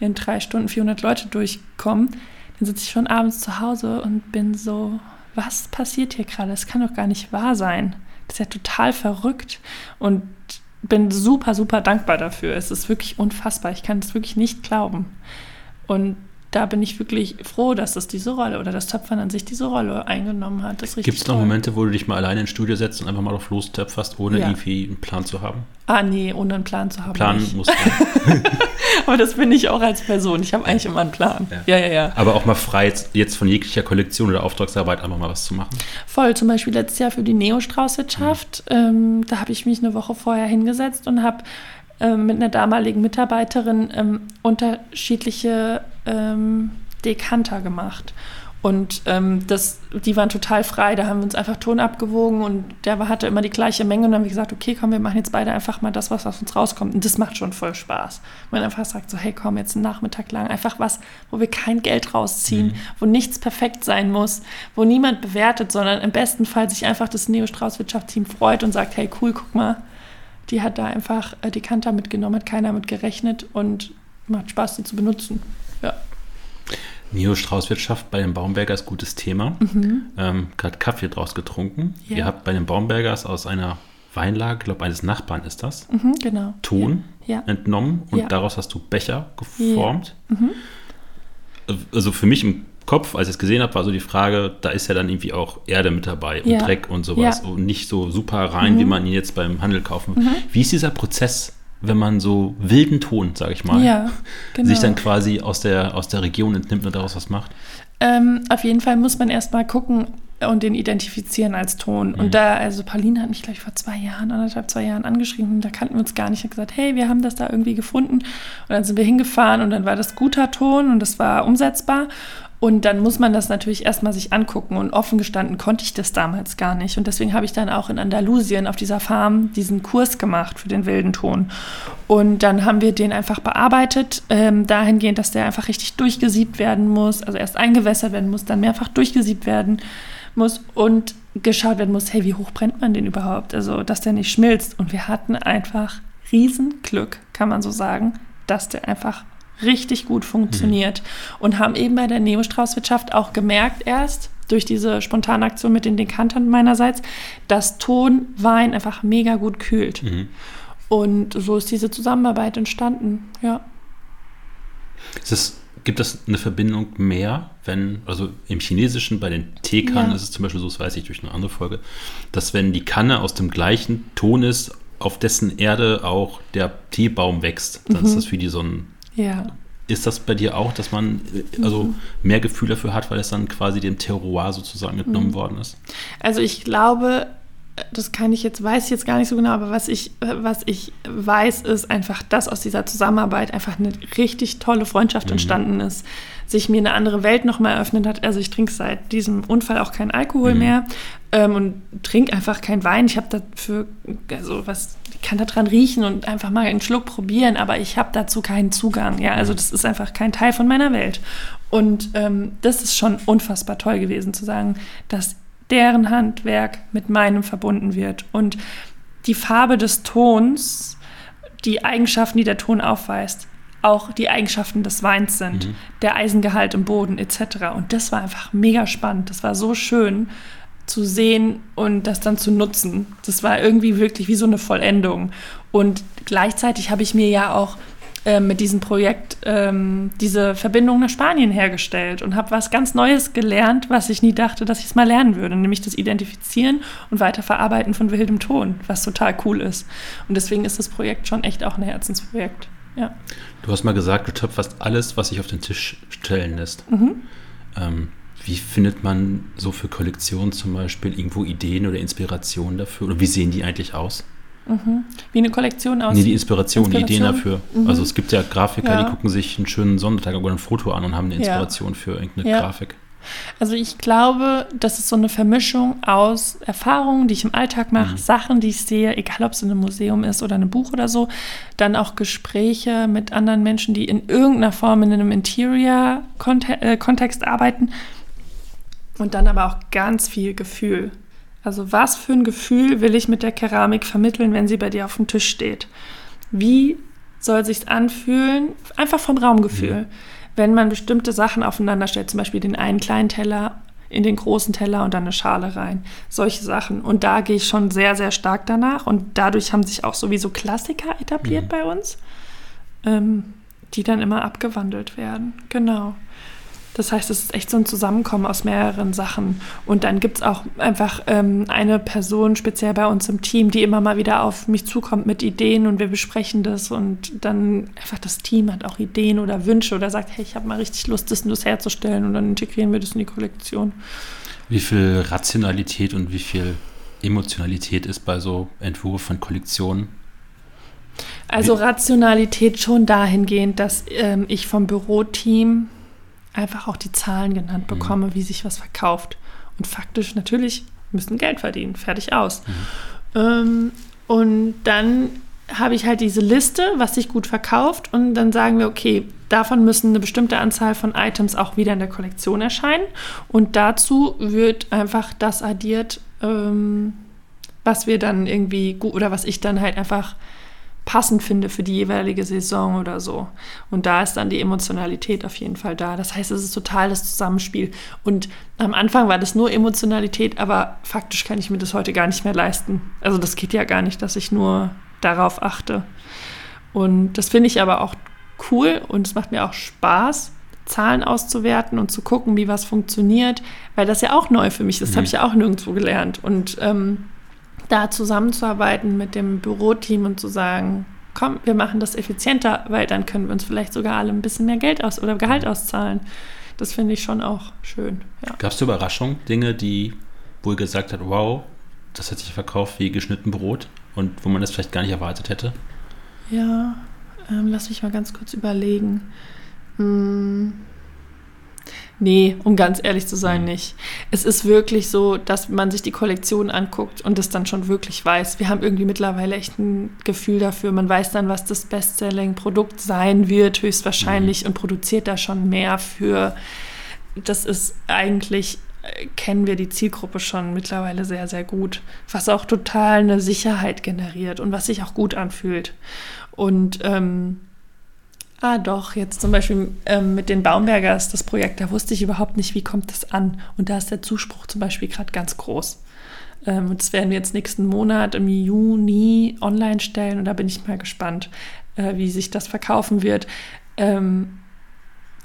A: in drei Stunden 400 Leute durchkommen, dann sitze ich schon abends zu Hause und bin so, was passiert hier gerade? Das kann doch gar nicht wahr sein. Das ist ja total verrückt und bin super, super dankbar dafür. Es ist wirklich unfassbar. Ich kann es wirklich nicht glauben. Und da bin ich wirklich froh, dass das diese Rolle oder das Töpfern an sich diese Rolle eingenommen hat.
B: Gibt es noch Momente, wo du dich mal alleine ins Studio setzt und einfach mal auf los töpferst, ohne ja. irgendwie einen Plan zu haben?
A: Ah, nee, ohne einen Plan zu haben.
B: Plan nicht. muss
A: Aber das bin ich auch als Person. Ich habe eigentlich immer einen Plan. Ja. ja, ja, ja.
B: Aber auch mal frei, jetzt von jeglicher Kollektion oder Auftragsarbeit einfach mal was zu machen?
A: Voll. Zum Beispiel letztes Jahr für die Neo-Straußwirtschaft. Mhm. Ähm, da habe ich mich eine Woche vorher hingesetzt und habe ähm, mit einer damaligen Mitarbeiterin ähm, unterschiedliche ähm, Dekanter gemacht. Und ähm, das, die waren total frei. Da haben wir uns einfach Ton abgewogen und der hatte immer die gleiche Menge. Und dann haben wir gesagt, okay, komm, wir machen jetzt beide einfach mal das, was aus uns rauskommt. Und das macht schon voll Spaß. Man einfach sagt so, hey, komm, jetzt einen Nachmittag lang einfach was, wo wir kein Geld rausziehen, mhm. wo nichts perfekt sein muss, wo niemand bewertet, sondern im besten Fall sich einfach das Neo-Strauß-Wirtschaftsteam freut und sagt, hey, cool, guck mal, die hat da einfach äh, die Kanter mitgenommen, hat keiner mit gerechnet und macht Spaß, die zu benutzen. Ja.
B: Neo-Straußwirtschaft bei den Baumbergers, gutes Thema. Mhm. Ähm, Gerade Kaffee draus getrunken. Ja. Ihr habt bei den Baumbergers aus einer Weinlage, ich glaube eines Nachbarn ist das,
A: mhm, genau.
B: Ton ja. entnommen und ja. daraus hast du Becher geformt. Mhm. Also für mich im Kopf, als ich es gesehen habe, war so die Frage, da ist ja dann irgendwie auch Erde mit dabei und Dreck und sowas und nicht so super rein, wie mhm. man ihn jetzt beim Handel kaufen will. Mhm. Wie ist dieser Prozess wenn man so wilden Ton, sage ich mal,
A: ja,
B: genau. sich dann quasi aus der, aus der Region entnimmt und daraus was macht?
A: Ähm, auf jeden Fall muss man erstmal gucken und den identifizieren als Ton. Mhm. Und da, also Pauline hat mich gleich vor zwei Jahren, anderthalb, zwei Jahren angeschrieben, da kannten wir uns gar nicht. Hat gesagt, hey, wir haben das da irgendwie gefunden. Und dann sind wir hingefahren und dann war das guter Ton und das war umsetzbar. Und dann muss man das natürlich erstmal sich angucken. Und offen gestanden konnte ich das damals gar nicht. Und deswegen habe ich dann auch in Andalusien auf dieser Farm diesen Kurs gemacht für den wilden Ton. Und dann haben wir den einfach bearbeitet, ähm, dahingehend, dass der einfach richtig durchgesiebt werden muss, also erst eingewässert werden muss, dann mehrfach durchgesiebt werden muss und geschaut werden muss, hey, wie hoch brennt man den überhaupt? Also, dass der nicht schmilzt. Und wir hatten einfach Riesenglück, kann man so sagen, dass der einfach richtig gut funktioniert mhm. und haben eben bei der Neostraußwirtschaft auch gemerkt erst durch diese spontane Aktion mit den Dekantern meinerseits, dass Ton Wein einfach mega gut kühlt. Mhm. Und so ist diese Zusammenarbeit entstanden, ja.
B: Es gibt es eine Verbindung mehr, wenn, also im Chinesischen bei den Teekannen ja. ist es zum Beispiel so, das weiß ich durch eine andere Folge, dass wenn die Kanne aus dem gleichen Ton ist, auf dessen Erde auch der Teebaum wächst. Dann mhm. ist das für die so ein.
A: Ja.
B: Ist das bei dir auch, dass man äh, also mhm. mehr Gefühl dafür hat, weil es dann quasi dem Terroir sozusagen entnommen mhm. worden ist?
A: Also ich glaube, das kann ich jetzt, weiß ich jetzt gar nicht so genau, aber was ich, was ich weiß, ist einfach, dass aus dieser Zusammenarbeit einfach eine richtig tolle Freundschaft mhm. entstanden ist, sich mir eine andere Welt nochmal eröffnet hat. Also ich trinke seit diesem Unfall auch keinen Alkohol mhm. mehr ähm, und trinke einfach keinen Wein. Ich habe dafür, also was, ich kann da dran riechen und einfach mal einen Schluck probieren, aber ich habe dazu keinen Zugang. Ja, also mhm. das ist einfach kein Teil von meiner Welt. Und ähm, das ist schon unfassbar toll gewesen zu sagen, dass deren Handwerk mit meinem verbunden wird. Und die Farbe des Tons, die Eigenschaften, die der Ton aufweist, auch die Eigenschaften des Weins sind, mhm. der Eisengehalt im Boden etc. Und das war einfach mega spannend. Das war so schön zu sehen und das dann zu nutzen. Das war irgendwie wirklich wie so eine Vollendung. Und gleichzeitig habe ich mir ja auch äh, mit diesem Projekt ähm, diese Verbindung nach Spanien hergestellt und habe was ganz Neues gelernt, was ich nie dachte, dass ich es mal lernen würde, nämlich das Identifizieren und Weiterverarbeiten von wildem Ton, was total cool ist. Und deswegen ist das Projekt schon echt auch ein Herzensprojekt. Ja.
B: Du hast mal gesagt, du töpferst alles, was sich auf den Tisch stellen lässt. Mhm. Ähm, wie findet man so für Kollektionen zum Beispiel irgendwo Ideen oder Inspirationen dafür? Oder wie sehen die eigentlich aus?
A: Mhm. Wie eine Kollektion aus.
B: Nee, die Inspiration, Inspiration? die Ideen dafür. Mhm. Also es gibt ja Grafiker, ja. die gucken sich einen schönen Sonntag oder ein Foto an und haben eine Inspiration ja. für irgendeine ja. Grafik.
A: Also ich glaube, das ist so eine Vermischung aus Erfahrungen, die ich im Alltag mache, mhm. Sachen, die ich sehe, egal ob es in einem Museum ist oder in einem Buch oder so, dann auch Gespräche mit anderen Menschen, die in irgendeiner Form in einem Interior-Kontext äh, arbeiten und dann aber auch ganz viel Gefühl. Also was für ein Gefühl will ich mit der Keramik vermitteln, wenn sie bei dir auf dem Tisch steht? Wie soll sich anfühlen? Einfach vom Raumgefühl. Mhm. Wenn man bestimmte Sachen aufeinander stellt, zum Beispiel den einen kleinen Teller in den großen Teller und dann eine Schale rein. Solche Sachen. Und da gehe ich schon sehr, sehr stark danach. Und dadurch haben sich auch sowieso Klassiker etabliert mhm. bei uns, ähm, die dann immer abgewandelt werden. Genau. Das heißt, es ist echt so ein Zusammenkommen aus mehreren Sachen. Und dann gibt es auch einfach ähm, eine Person, speziell bei uns im Team, die immer mal wieder auf mich zukommt mit Ideen und wir besprechen das. Und dann einfach das Team hat auch Ideen oder Wünsche oder sagt, hey, ich habe mal richtig Lust, das und das herzustellen. Und dann integrieren wir das in die Kollektion.
B: Wie viel Rationalität und wie viel Emotionalität ist bei so Entwurf von Kollektionen?
A: Also Rationalität schon dahingehend, dass ähm, ich vom Büroteam einfach auch die Zahlen genannt mhm. bekomme, mhm. wie sich was verkauft. Und faktisch natürlich müssen Geld verdienen, fertig aus. Mhm. Ähm, und dann habe ich halt diese Liste, was sich gut verkauft und dann sagen wir, okay, davon müssen eine bestimmte Anzahl von Items auch wieder in der Kollektion erscheinen und dazu wird einfach das addiert, ähm, was wir dann irgendwie gut oder was ich dann halt einfach passend finde für die jeweilige Saison oder so. Und da ist dann die Emotionalität auf jeden Fall da. Das heißt, es ist total das Zusammenspiel. Und am Anfang war das nur Emotionalität, aber faktisch kann ich mir das heute gar nicht mehr leisten. Also das geht ja gar nicht, dass ich nur darauf achte. Und das finde ich aber auch cool und es macht mir auch Spaß, Zahlen auszuwerten und zu gucken, wie was funktioniert, weil das ja auch neu für mich ist. Das mhm. habe ich ja auch nirgendwo gelernt. Und ähm, da zusammenzuarbeiten mit dem Büroteam und zu sagen, komm, wir machen das effizienter, weil dann können wir uns vielleicht sogar alle ein bisschen mehr Geld aus oder Gehalt auszahlen. Das finde ich schon auch schön.
B: Ja. Gab es Überraschungen, Dinge, die, wo ihr gesagt habt, wow, das hat sich verkauft wie geschnitten Brot und wo man das vielleicht gar nicht erwartet hätte?
A: Ja, ähm, lass mich mal ganz kurz überlegen. Hm. Nee, um ganz ehrlich zu sein, mhm. nicht. Es ist wirklich so, dass man sich die Kollektion anguckt und es dann schon wirklich weiß. Wir haben irgendwie mittlerweile echt ein Gefühl dafür. Man weiß dann, was das Bestselling-Produkt sein wird, höchstwahrscheinlich, mhm. und produziert da schon mehr für. Das ist eigentlich, äh, kennen wir die Zielgruppe schon mittlerweile sehr, sehr gut. Was auch total eine Sicherheit generiert und was sich auch gut anfühlt. Und ähm, Ah, doch, jetzt zum Beispiel ähm, mit den Baumbergers, das Projekt, da wusste ich überhaupt nicht, wie kommt das an. Und da ist der Zuspruch zum Beispiel gerade ganz groß. Ähm, das werden wir jetzt nächsten Monat im Juni online stellen und da bin ich mal gespannt, äh, wie sich das verkaufen wird. Ähm,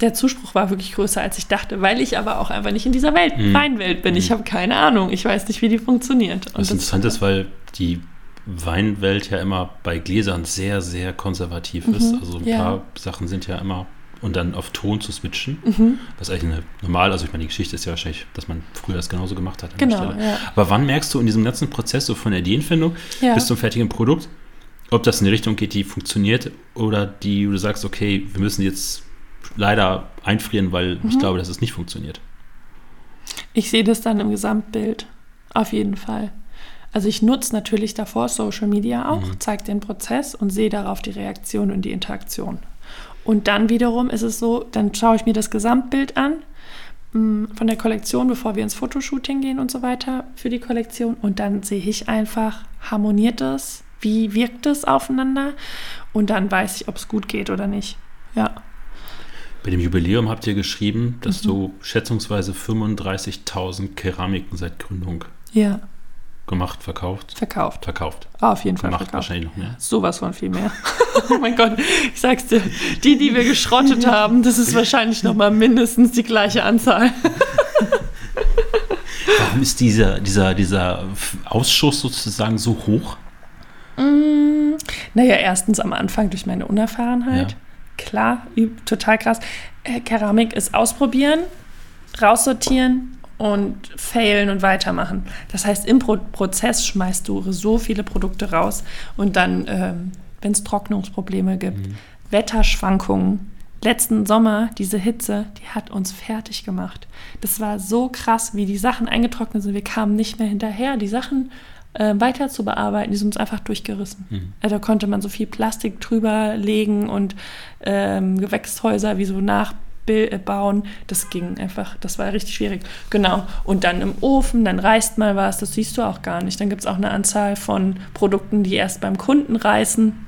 A: der Zuspruch war wirklich größer, als ich dachte, weil ich aber auch einfach nicht in dieser Welt, mhm. Weinwelt bin. Ich mhm. habe keine Ahnung. Ich weiß nicht, wie die funktioniert.
B: Und Was interessant ist, weil die Weinwelt ja immer bei Gläsern sehr, sehr konservativ ist. Also ein
A: ja.
B: paar Sachen sind ja immer und dann auf Ton zu switchen, was eigentlich eine normal, also ich meine, die Geschichte ist ja wahrscheinlich, dass man früher das genauso gemacht hat. an der
A: Genau,
B: Stelle.
A: ja.
B: Aber wann merkst du in diesem ganzen Prozess so von der Ideenfindung
A: Ja.
B: bis zum fertigen Produkt, ob das in die Richtung geht, die funktioniert oder die, du sagst, okay, wir müssen jetzt leider einfrieren, weil ich
A: Mhm.
B: glaube, dass es nicht funktioniert.
A: Ich sehe das dann im Gesamtbild. Auf jeden Fall. Also ich nutze natürlich davor Social Media auch, zeige den Prozess und sehe darauf die Reaktion und die Interaktion. Und dann wiederum ist es so, dann schaue ich mir das Gesamtbild an mh, von der Kollektion, bevor wir ins Fotoshooting gehen und so weiter für die Kollektion. Und dann sehe ich einfach, harmoniert es, wie wirkt es aufeinander und dann weiß ich, ob es gut geht oder nicht. Ja.
B: Bei dem Jubiläum habt ihr geschrieben,
A: Mhm.
B: dass du schätzungsweise 35.000 Keramiken seit Gründung
A: Ja,
B: gemacht, verkauft,
A: verkauft.
B: verkauft.
A: Auf jeden Fall
B: Gemacht
A: verkauft.
B: wahrscheinlich noch mehr.
A: Sowas von viel mehr. oh mein Gott, ich sag's dir, die, die wir geschrottet haben, das ist wahrscheinlich noch mal mindestens die gleiche Anzahl.
B: Warum ist dieser, dieser, dieser Ausschuss sozusagen so hoch?
A: Mm, naja, erstens am Anfang durch meine Unerfahrenheit.
B: Ja.
A: Klar, total krass. Äh, Keramik ist ausprobieren, raussortieren und failen und weitermachen. Das heißt, im Pro Prozess schmeißt du so viele Produkte raus und dann, ähm, wenn es Trocknungsprobleme gibt, Wetterschwankungen. Letzten Sommer, diese Hitze, die hat uns fertig gemacht. Das war so krass, wie die Sachen eingetrocknet sind. Wir kamen nicht mehr hinterher, die Sachen äh, weiter zu bearbeiten. Die sind uns einfach durchgerissen. Äh, da konnte man so viel Plastik drüber legen und ähm, Gewächshäuser wie so nachbauen. Das ging einfach, das war richtig schwierig. Genau. Und dann im Ofen, dann reißt mal was, das siehst du auch gar nicht. Dann gibt es auch eine Anzahl von Produkten, die erst beim Kunden reißen.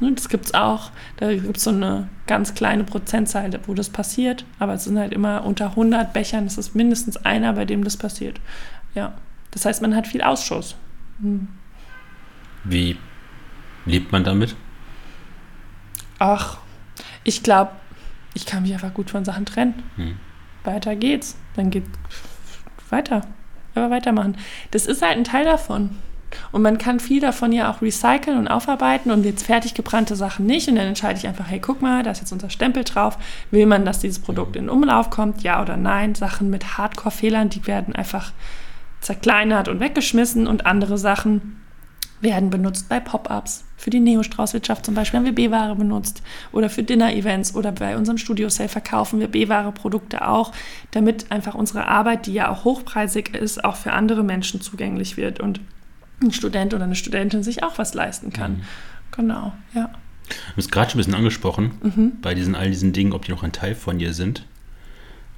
A: Ne, Das gibt es auch. Da gibt es so eine ganz kleine Prozentzahl, wo das passiert. Aber es sind halt immer unter 100 Bechern. Es ist mindestens einer, bei dem das passiert. Ja. Das heißt, man hat viel Ausschuss.
B: Wie lebt man damit?
A: Ach, ich glaube, ich kann mich einfach gut von Sachen trennen.
B: Hm.
A: Weiter geht's. Dann geht weiter. Aber weitermachen. Das ist halt ein Teil davon. Und man kann viel davon ja auch recyceln und aufarbeiten und jetzt fertig gebrannte Sachen nicht. Und dann entscheide ich einfach, hey, guck mal, da ist jetzt unser Stempel drauf. Will man, dass dieses Produkt in Umlauf kommt? Ja oder nein? Sachen mit Hardcore-Fehlern, die werden einfach zerkleinert und weggeschmissen und andere Sachen werden benutzt bei Pop-ups. Für die Neo-Straußwirtschaft zum Beispiel haben wir B-Ware benutzt oder für Dinner-Events oder bei unserem Studio-Sale verkaufen wir B-Ware-Produkte auch, damit einfach unsere Arbeit, die ja auch hochpreisig ist, auch für andere Menschen zugänglich wird und ein Student oder eine Studentin sich auch was leisten kann. Genau, ja.
B: Du hast gerade schon ein bisschen angesprochen,
A: Mhm.
B: bei diesen all diesen Dingen, ob die noch ein Teil von dir sind.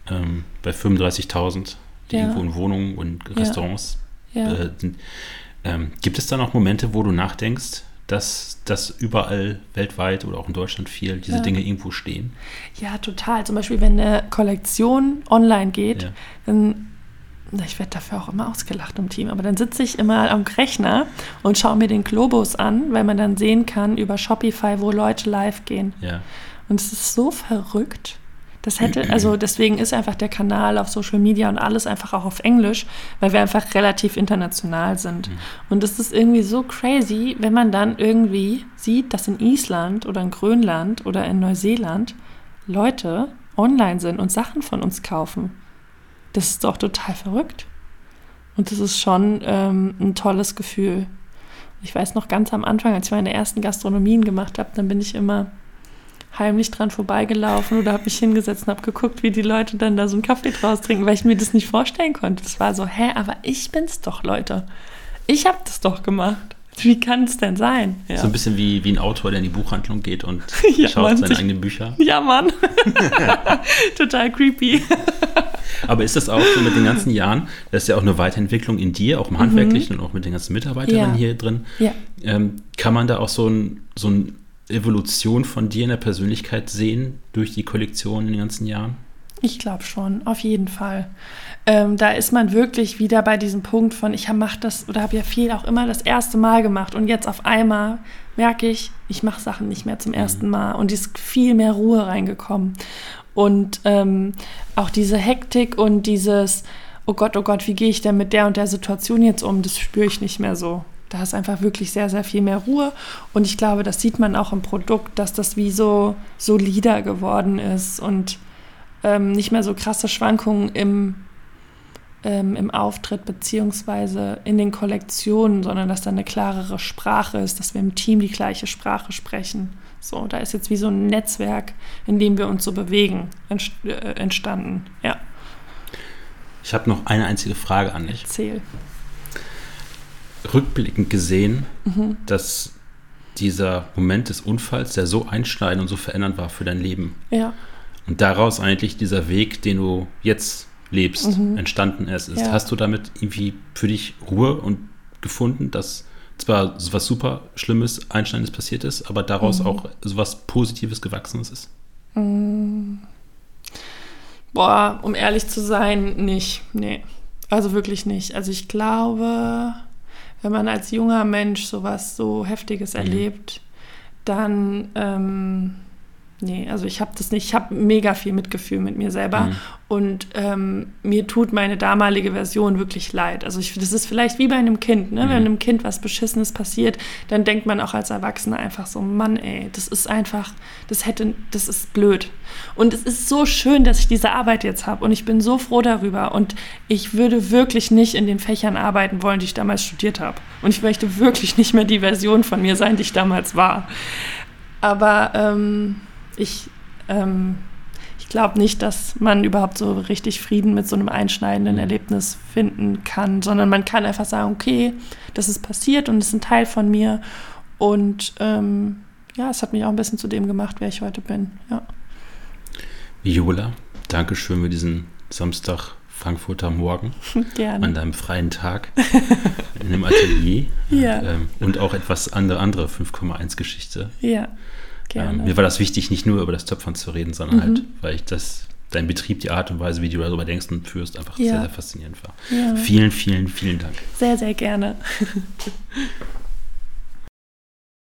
B: Ähm, bei 35.000, die
A: Ja.
B: irgendwo in Wohnungen und Restaurants
A: Ja.
B: äh, sind. Ähm, gibt es da noch Momente, wo du nachdenkst, dass das überall weltweit oder auch in Deutschland viel diese
A: Ja.
B: Dinge irgendwo stehen?
A: Ja, total. Zum Beispiel, wenn eine Kollektion online geht,
B: Ja.
A: dann, ich werde dafür auch immer ausgelacht im Team, aber dann sitze ich immer am Rechner und schaue mir den Globus an, weil man dann sehen kann über Shopify, wo Leute live gehen.
B: Ja.
A: Und es ist so verrückt. Das hätte, also deswegen ist einfach der Kanal auf Social Media und alles einfach auch auf Englisch, weil wir einfach relativ international sind. Und es ist irgendwie so crazy, wenn man dann irgendwie sieht, dass in Island oder in Grönland oder in Neuseeland Leute online sind und Sachen von uns kaufen. Das ist doch total verrückt. Und das ist schon ähm, ein tolles Gefühl. Ich weiß noch ganz am Anfang, als ich meine ersten Gastronomien gemacht habe, dann bin ich immer heimlich dran vorbeigelaufen oder habe mich hingesetzt und habe geguckt, wie die Leute dann da so einen Kaffee draus trinken, weil ich mir das nicht vorstellen konnte. Das war so, hä, aber ich bin's doch, Leute. Ich habe das doch gemacht. Wie kann es denn sein? Ja,
B: So ein bisschen wie, wie ein Autor, der in die Buchhandlung geht und
A: Ja,
B: schaut
A: man
B: seine
A: sich-
B: eigenen Bücher.
A: ja Mann. Total creepy.
B: Aber ist das auch so mit den ganzen Jahren, das ist ja auch eine Weiterentwicklung in dir, auch im Handwerklichen und auch mit den ganzen Mitarbeiterinnen
A: Mhm. Ja.
B: hier drin.
A: Ja.
B: Ähm, kann man da auch so ein, so eine Evolution von dir in der Persönlichkeit sehen durch die Kollektion in den ganzen Jahren?
A: Ich glaube schon, auf jeden Fall. Ähm, da ist man wirklich wieder bei diesem Punkt von, ich mache das oder habe ja viel auch immer das erste Mal gemacht und jetzt auf einmal merke ich, ich mache Sachen nicht mehr zum ersten Mal und es ist viel mehr Ruhe reingekommen. Und ähm, auch diese Hektik und dieses, oh Gott, oh Gott, wie gehe ich denn mit der und der Situation jetzt um, das spüre ich nicht mehr so. Da ist einfach wirklich sehr, sehr viel mehr Ruhe. Und ich glaube, das sieht man auch im Produkt, dass das wie so solider geworden ist und ähm, nicht mehr so krasse Schwankungen im, ähm, im Auftritt beziehungsweise in den Kollektionen, sondern dass da eine klarere Sprache ist, dass wir im Team die gleiche Sprache sprechen. So, da ist jetzt wie so ein Netzwerk, in dem wir uns so bewegen, äh, entstanden. Ja.
B: Ich habe noch eine einzige Frage an dich.
A: Erzähl.
B: Rückblickend gesehen, mhm. dass dieser Moment des Unfalls, der so einschneidend und so verändernd war für dein Leben.
A: Ja.
B: Und daraus eigentlich dieser Weg, den du jetzt lebst, mhm. entstanden ist. Ja. Hast du damit irgendwie für dich Ruhe und gefunden, dass zwar was super Schlimmes, Einschneidendes passiert ist, aber daraus mhm. auch was Positives gewachsenes ist?
A: Mhm. Boah, um ehrlich zu sein, nicht. Nee. Also wirklich nicht. Also ich glaube, wenn man als junger Mensch sowas so Heftiges mhm. erlebt, dann ähm, Nee, also ich habe das nicht. Ich habe mega viel Mitgefühl mit mir selber. Mhm. Und ähm, mir tut meine damalige Version wirklich leid. Also ich, das ist vielleicht wie bei einem Kind, ne? Mhm. Wenn einem Kind was Beschissenes passiert, dann denkt man auch als Erwachsener einfach so, Mann, ey, das ist einfach, das hätte, das ist blöd. Und es ist so schön, dass ich diese Arbeit jetzt habe. Und ich bin so froh darüber. Und ich würde wirklich nicht in den Fächern arbeiten wollen, die ich damals studiert habe. Und ich möchte wirklich nicht mehr die Version von mir sein, die ich damals war. Aber ähm, ich, ähm, ich glaube nicht, dass man überhaupt so richtig Frieden mit so einem einschneidenden mhm. Erlebnis finden kann, sondern man kann einfach sagen, okay, das ist passiert und es ist ein Teil von mir. Und ähm, ja, es hat mich auch ein bisschen zu dem gemacht, wer ich heute bin. Ja.
B: Viola, danke schön für diesen Samstag Frankfurter Morgen.
A: Gerne.
B: An deinem freien Tag in dem Atelier. Ja. Und, ähm, und auch etwas andere, andere 5,1 Geschichte.
A: Ja. Gerne.
B: Ähm, mir war das wichtig, nicht nur über das Töpfern zu reden, sondern mhm. halt, weil ich das, dein Betrieb, die Art und Weise, wie du darüber denkst und führst, einfach ja. sehr, sehr faszinierend war. Ja. Vielen, vielen, vielen Dank.
A: Sehr, sehr gerne.